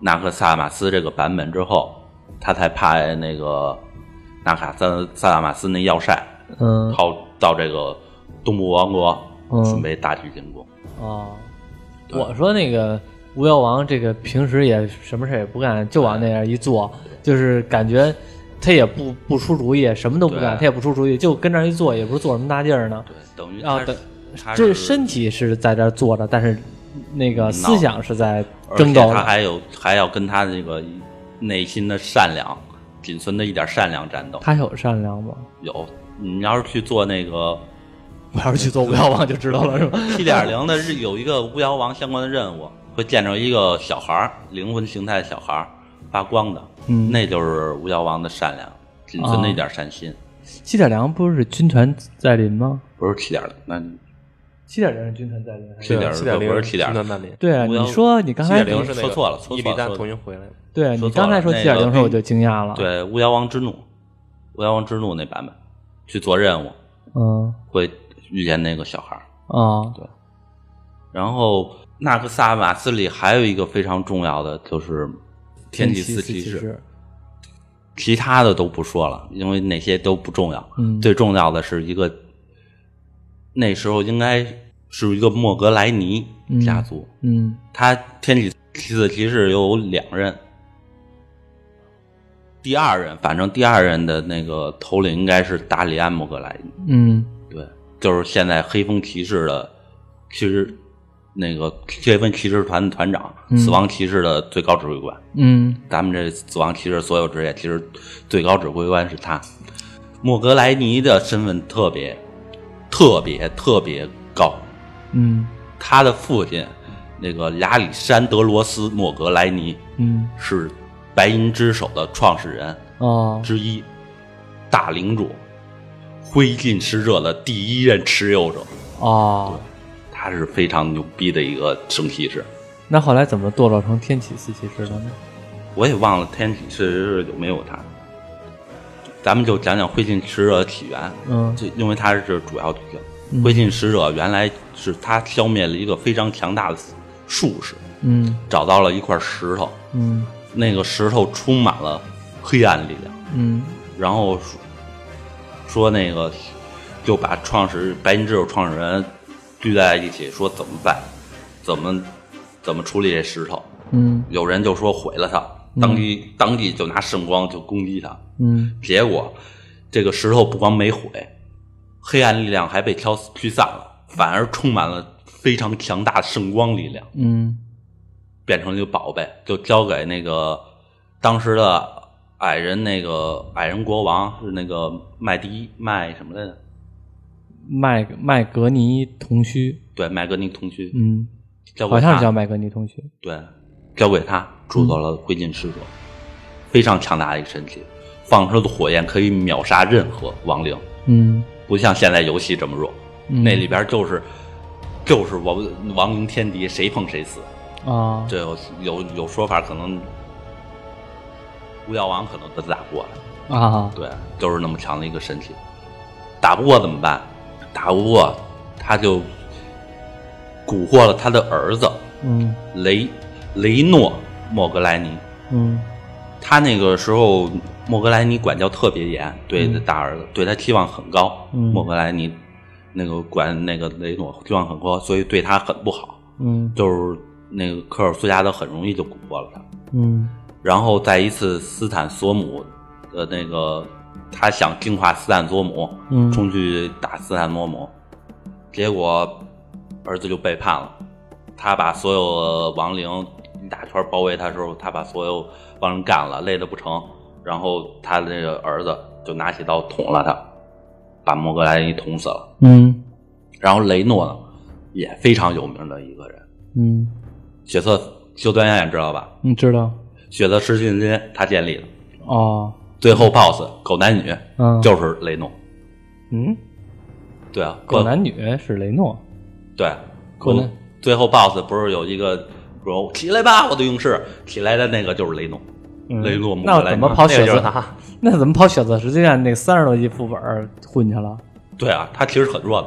纳克萨马斯这个版本之后，他才派那个纳卡萨萨马斯那要塞嗯跑到这个东部王国，嗯准备大举进攻。哦，我说那个巫妖王这个平时也什么事儿也不干，就往那样一坐，就是感觉他也不不出主意，什么都不干，他也不出主意，就跟那儿一坐，也不是做什么大劲儿呢。对，等于啊等这身体是在这儿坐着，但是那个思想是在争斗的。他还有还要跟他那个内心的善良，仅存的一点善良战斗。他有善良吗？有，你要是去做那个我要是去做巫妖王就知道了，是吧？七点零的日有一个巫妖王相关的任务，会见着一个小孩儿，灵魂形态的小孩儿，发光的，嗯那就是巫妖王的善良，仅存的一点善心。七点零不是军团在临吗？不是七点零，那七点零是军团在临？七点不七点零是七点军团难联，对啊，你说你刚才零是说错了说错了伊利丹重新回来了。对你刚才说七点零时候我就惊讶了。，对巫妖王之怒，巫妖王之怒那版本去做任务嗯会遇见那个小孩儿。啊，然后纳克萨马斯里还有一个非常重要的就是天启四骑士，其他的都不说了，因为那些都不重要。嗯最重要的是一个，那时候应该是一个莫格莱尼家族，嗯他天启四骑士有两任，第二任反正第二任的那个头领应该是达里安莫格莱尼，嗯对，就是现在黑风骑士的，其实那个黑风骑士团的团长，嗯。死亡骑士的最高指挥官。嗯。咱们这死亡骑士所有职业，其实最高指挥官是他。莫格莱尼的身份特别、特别、特别高。嗯。他的父亲那个亚历山德罗斯·莫格莱尼嗯。是白银之手的创始人哦。之一，大领主，灰烬使者的第一任持有者，哦，他是非常牛逼的一个圣骑士。那后来怎么堕落成天启四骑士了呢？我也忘了天启四骑士有没有他。咱们就讲讲灰烬使者的起源，嗯这因为他是主要剧情。嗯灰烬使者原来是他消灭了一个非常强大的术士，嗯找到了一块石头，嗯那个石头充满了黑暗力量，嗯然后说说那个就把创始白银之手创始人聚在一起，说怎么办，怎么怎么处理这石头。嗯有人就说毁了它，当即、当即就拿圣光就攻击它，嗯结果这个石头不光没毁，黑暗力量还被挑驱散了，反而充满了非常强大的圣光力量，嗯变成了一个宝贝，就交给那个当时的矮人那个矮人国王是那个麦迪麦什么来着？麦麦格尼同须，对，麦格尼同须，嗯，好像叫麦格尼同须。对，交给他铸造了灰烬使者，非常强大的一个神器，放出的火焰可以秒杀任何亡灵，嗯不像现在游戏这么弱，嗯那里边就是就是亡亡灵天敌，谁碰谁死。啊这有有有说法，可能巫妖王可能都打不过来，啊对，就是那么强的一个神器，打不过怎么办？打不过他就蛊惑了他的儿子嗯雷雷诺莫格莱尼。嗯他那个时候，莫格莱尼管教特别严，对大儿子、对他期望很高。嗯莫格莱尼那个管那个雷诺期望很高，所以对他很不好。嗯就是那个科尔苏加德很容易就蛊惑了他。嗯然后在一次斯坦索姆的那个，他想净化斯坦佐姆，嗯冲去打斯坦佐姆，结果儿子就背叛了。他把所有亡灵一大圈包围他的时候，他把所有亡灵干了，累得不成。然后他的那个儿子就拿起刀捅了他，把莫格莱尼捅死了。嗯然后雷诺呢，也非常有名的一个人，嗯，血色修端阳也知道吧？你知道血色十字军他建立的，哦？最后 BOSS 狗男女嗯，就是雷诺。嗯，对啊，狗男女是雷诺。对狗男最后 BOSS 不是有一个说起来吧，我的勇士，起来的那个就是雷诺，嗯雷诺莫那莱怎么跑那个血色？就是他，那怎么跑血色时间那三十多级副本儿混去了？对啊，他其实很弱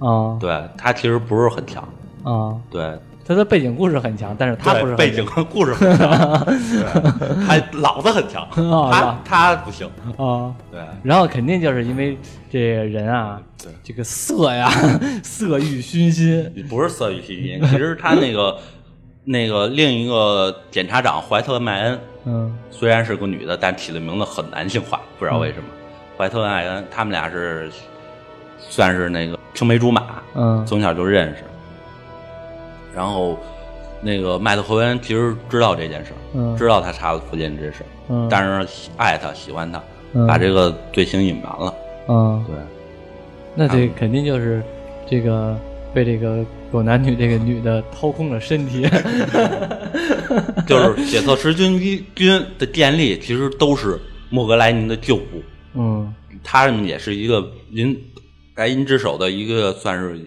的，啊对他其实不是很强，啊，对，他的背景故事很强，但是他不是背景故事很强，对，他脑子很强，啊 他他不行，啊。对然后肯定就是因为这人啊，对。这个色呀，色欲熏心。不是色欲熏心，其实他那个 那个另一个检察长怀特麦恩，嗯虽然是个女的，但起的名字很男性化，不知道为什么。怀特麦恩他们俩是算是那个青梅竹马，嗯从小就认识。然后那个麦特霍恩其实知道这件事，嗯知道他查了福建这事，嗯，但是爱他喜欢他，嗯把这个罪行隐瞒了。嗯，对，那这肯定就是这个被这个狗男女这个女的掏空了身体。就是血色十军军的建立，其实都是莫格莱尼的旧部。嗯他们也是一个银白银之手的一个算是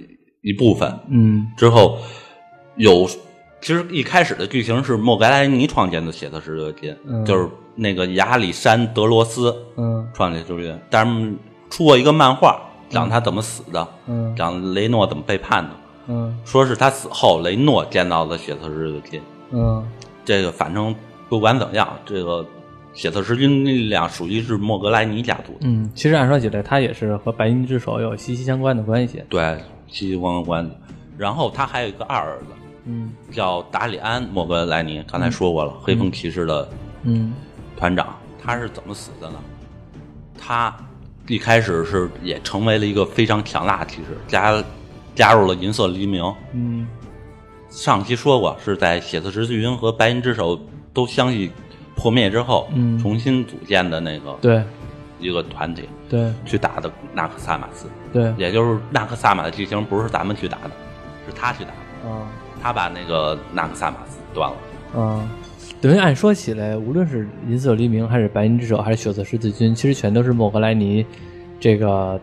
一部分。嗯之后有，其实一开始的剧情是莫格莱尼创建的血色十字军，嗯就是那个亚历山德罗斯嗯创建十字军，但是出过一个漫画，讲他怎么死的，嗯讲雷诺怎么背叛的，嗯说是他死后雷诺见到的血色十字军。嗯这个反正不管怎么样，这个血色十军力量属于是莫格莱尼家族的。嗯，其实按说起来，他也是和白银之手有息息相关的关系。对，息息相关的。然后他还有一个二儿子，嗯叫达里安·莫格莱尼，刚才说过了，黑风骑士的嗯团长。他是怎么死的呢？他一开始是也成为了一个非常强大的骑士，加加入了银色黎明。嗯上期说过，是在血色十字军和白银之手都相继破灭之后，嗯重新组建的那个对一个团体对去打的纳克萨马斯。对也就是纳克萨玛的剧情不是咱们去打的，是他去打的。啊他把那个纳克萨马斯断了。嗯等于按说起来，无论是银色黎明，还是白银之手，还是血色十字军，其实全都是莫格莱尼这个，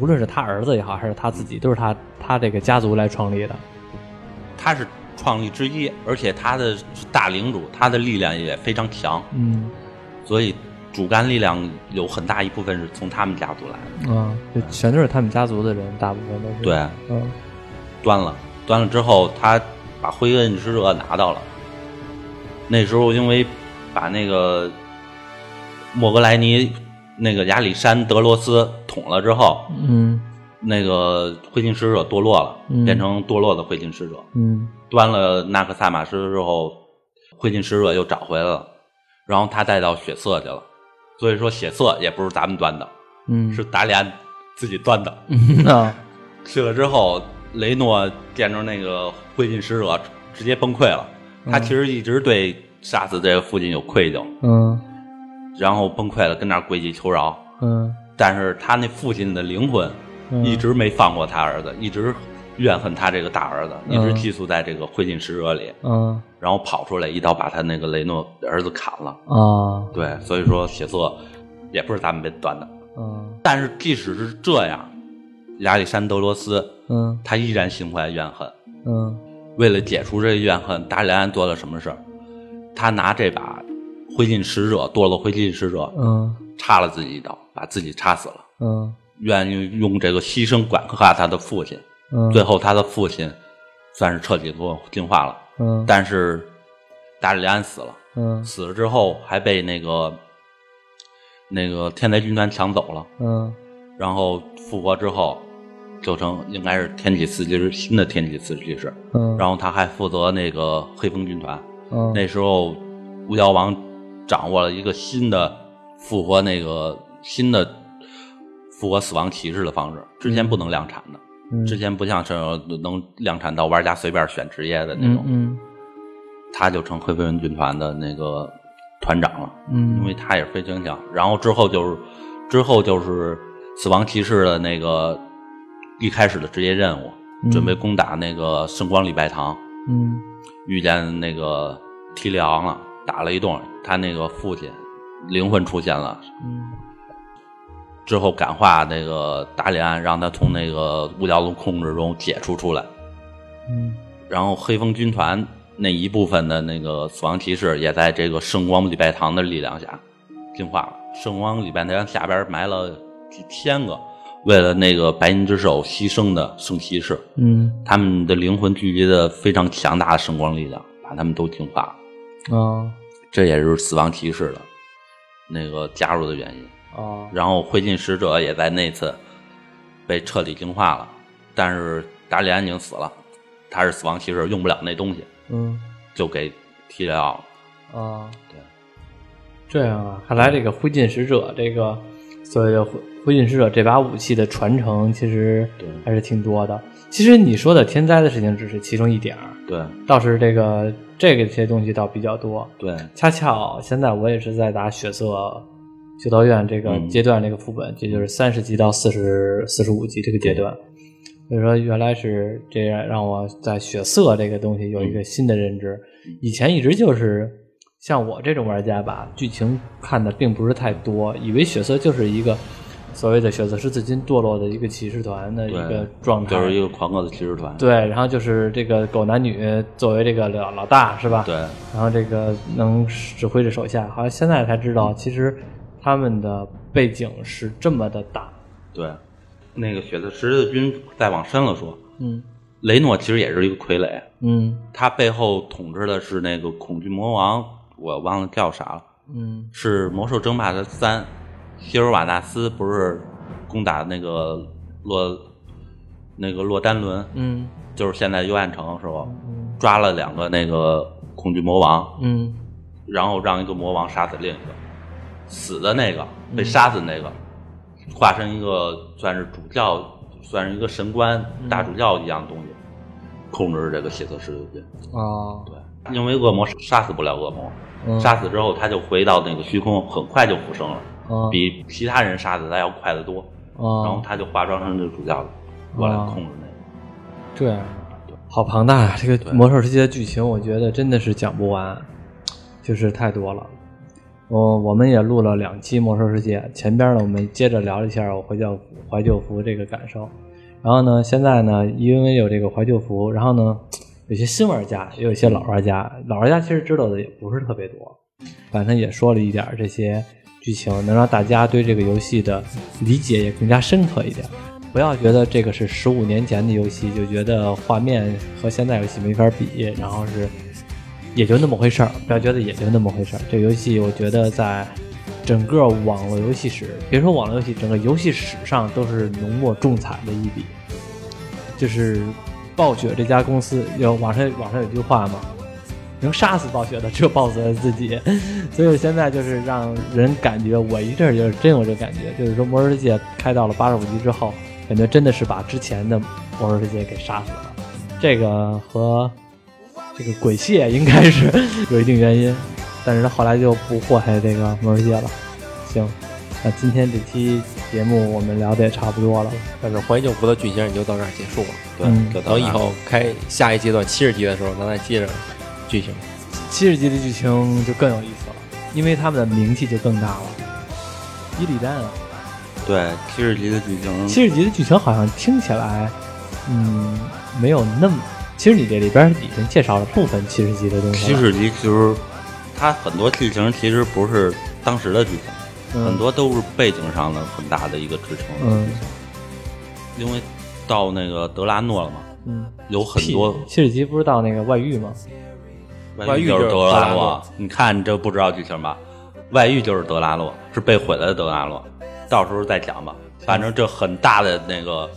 无论是他儿子也好，还是他自己，都是他他这个家族来创立的。他是创立之一，而且他的大领主，他的力量也非常强，嗯所以主干力量有很大一部分是从他们家族来的。嗯，就全都是他们家族的人，大部分都是。对，嗯端了，端了之后，他把灰暗使者拿到了。那时候因为把那个莫格莱尼那个亚历山德罗斯捅了之后，嗯那个灰烬使者堕落了，嗯变成堕落的灰烬使者。嗯端了纳克萨玛斯之后，灰烬使者又找回来了，然后他带到血色去了。所以说血色也不是咱们端的，嗯，是达里安自己端的。嗯啊去了之后，雷诺见着那个灰烬使者，直接崩溃了。他其实一直对杀死这个父亲有愧疚，嗯。然后崩溃了，跟那儿跪地求饶。嗯。但是他那父亲的灵魂嗯。一直没放过他儿子，一直怨恨他这个大儿子，一直嗯寄宿在这个灰烬使者里，嗯。然后跑出来一刀把他那个雷诺儿子砍了。啊。对，所以说血色也不是咱们被端的。嗯。但是即使是这样，亚历山德罗斯嗯他依然心怀怨恨。嗯为了解除这个怨恨，达里安做了什么事儿？他拿这把灰烬使者堕落灰烬使者嗯插了自己一刀，把自己插死了。嗯愿意用这个牺牲感化他的父亲。嗯，最后，他的父亲算是彻底做进化了，嗯但是达里安死了。嗯死了之后，还被那个那个天才军团抢走了。嗯然后复活之后，就成应该是天启四骑士新的天启四骑士。嗯，然后他还负责那个黑风军团。嗯那时候，巫妖王掌握了一个新的复活那个新的复活死亡骑士的方式，之前不能量产的，嗯之前不像是能量产到玩家随便选职业的那种，嗯嗯他就成黑风军团的那个团长了，嗯，因为他也是非常强。然后之后就是之后就是死亡骑士的那个一开始的职业任务，嗯准备攻打那个圣光礼拜堂。嗯遇见那个提里昂了，打了一顿，他那个父亲灵魂出现了，嗯之后感化那个达里安，让他从那个巫妖龙控制中解除出来。嗯然后黑风军团那一部分的那个死亡骑士也在这个圣光礼拜堂的力量下进化了。圣光礼拜堂下边埋了几千个为了那个白银之手牺牲的圣骑士，嗯他们的灵魂聚集的非常强大的圣光力量，把他们都净化了。啊这也是死亡骑士的那个加入的原因。啊然后灰烬使者也在那次被彻底净化了，但是达里安已经死了，他是死亡骑士，用不了那东西，嗯就给提里奥了。啊，对，这样啊，看来这个灰烬使者这个所谓的灰灰烬使者这把武器的传承，其实对还是挺多的。其实你说的天灾的事情只是其中一点儿，对倒是这个这个这些东西倒比较多。对恰巧现在我也是在打血色修道院这个嗯阶段这个副本，也就是三十级到四十四十五级这个阶段。所以说，原来是这样，让我在血色这个东西有一个新的认知。以前一直就是像我这种玩家吧，剧情看的并不是太多，以为血色就是一个所谓的血色十字军堕落的一个骑士团的一个状态，就是一个狂恶的骑士团。对，然后就是这个狗男女作为这个老老大是吧？对然后这个能指挥着手下，好像现在才知道，其实他们的背景是这么的大。对，那个血色十字军再往深了说，嗯雷诺其实也是一个傀儡，嗯他背后统治的是那个恐惧魔王，我忘了叫啥了。嗯是魔兽争霸的三，希尔瓦纳斯不是攻打那个洛那个洛丹伦，嗯就是现在幽暗城是吧？嗯抓了两个那个恐惧魔王，嗯然后让一个魔王杀死另一个，死的那个被杀死那个，化身一个算是主教，算是一个神官、大主教一样东西，控制这个血色十字军。啊对，因为恶魔杀死不了恶魔，嗯杀死之后他就回到那个虚空，很快就复生了。啊比其他人杀的他要快得多。然后啊他就化妆成这个主教了，过来控制那个。这样啊，好庞大啊！这个魔兽世界的剧情，我觉得真的是讲不完。就是太多了。我我们也录了两期《魔兽世界》，前边呢我们接着聊了一下我怀旧服怀旧服这个感受，然后呢现在呢因为有这个怀旧服，然后呢有些新玩家也有一些老玩家，老玩家其实知道的也不是特别多，反正也说了一点这些剧情，能让大家对这个游戏的理解也更加深刻一点。不要觉得这个是十五年前的游戏，就觉得画面和现在游戏没法比，然后是也就那么回事儿。不要觉得也就那么回事儿。这游戏我觉得在整个网络游戏史，别说网络游戏，整个游戏史上都是浓墨重彩的一笔。就是暴雪这家公司，有网上网上有句话嘛，能杀死暴雪的只有暴雪自己。所以现在就是让人感觉，我一阵儿就是真有这感觉，就是说《魔兽世界》开到了八十五级之后，感觉真的是把之前的《魔兽世界》给杀死了。这个和这个鬼蟹应该是有一定原因，但是他后来就不祸害这个《魔兽世界》了。行，那今天这期节目我们聊的也差不多了。但是怀旧服的剧情也就到这儿结束了。对，等以后开下一阶段七十级的时候，咱再接着剧情。七十集的剧情就更有意思了，因为他们的名气就更大了。伊利丹啊，对七十集的剧情，七十集的剧情好像听起来，嗯，没有那么。其实你这里边已经介绍了部分七十集的东西了，七十集其实它很多剧情其实不是当时的剧情，嗯很多都是背景上的很大的一个支撑。嗯因为到那个德拉诺了嘛，嗯，有很多七十集不是到那个外遇吗？外遇就是德德拉拉诺。你看你这不知道剧情吧？外遇就是德拉诺，是被毁了的德拉诺，到时候再讲吧。反正这很大的那个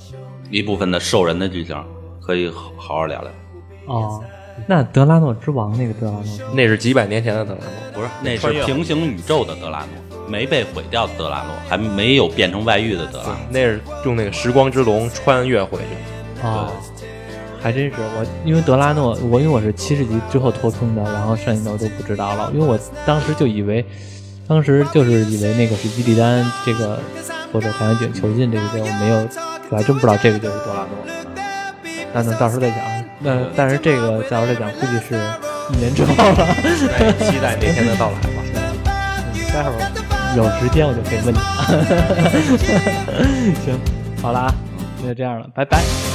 一部分的兽人的剧情，可以好好好聊聊。哦，那德拉诺之王那个德拉诺，那是几百年前的德拉诺，不是，那是平行宇宙的德拉诺，没被毁掉的德拉诺，还没有变成外遇的德拉诺。那是用那个时光之龙穿越回去。哦，还真是我，因为德拉诺，我因为我是七十级之后脱坑的，然后剩下的我都不知道了，因为我当时就以为，当时就是以为那个是伊利丹这个或者太阳井囚禁这个，我没有，我还真不知道这个就是德拉诺。那等到时候再讲，那但是这个到时候再讲，估计是一年之后了。哎期待那天的到来吧。嗯待会儿有时间我就可以问你。行，好了啊，那就这样了，拜拜。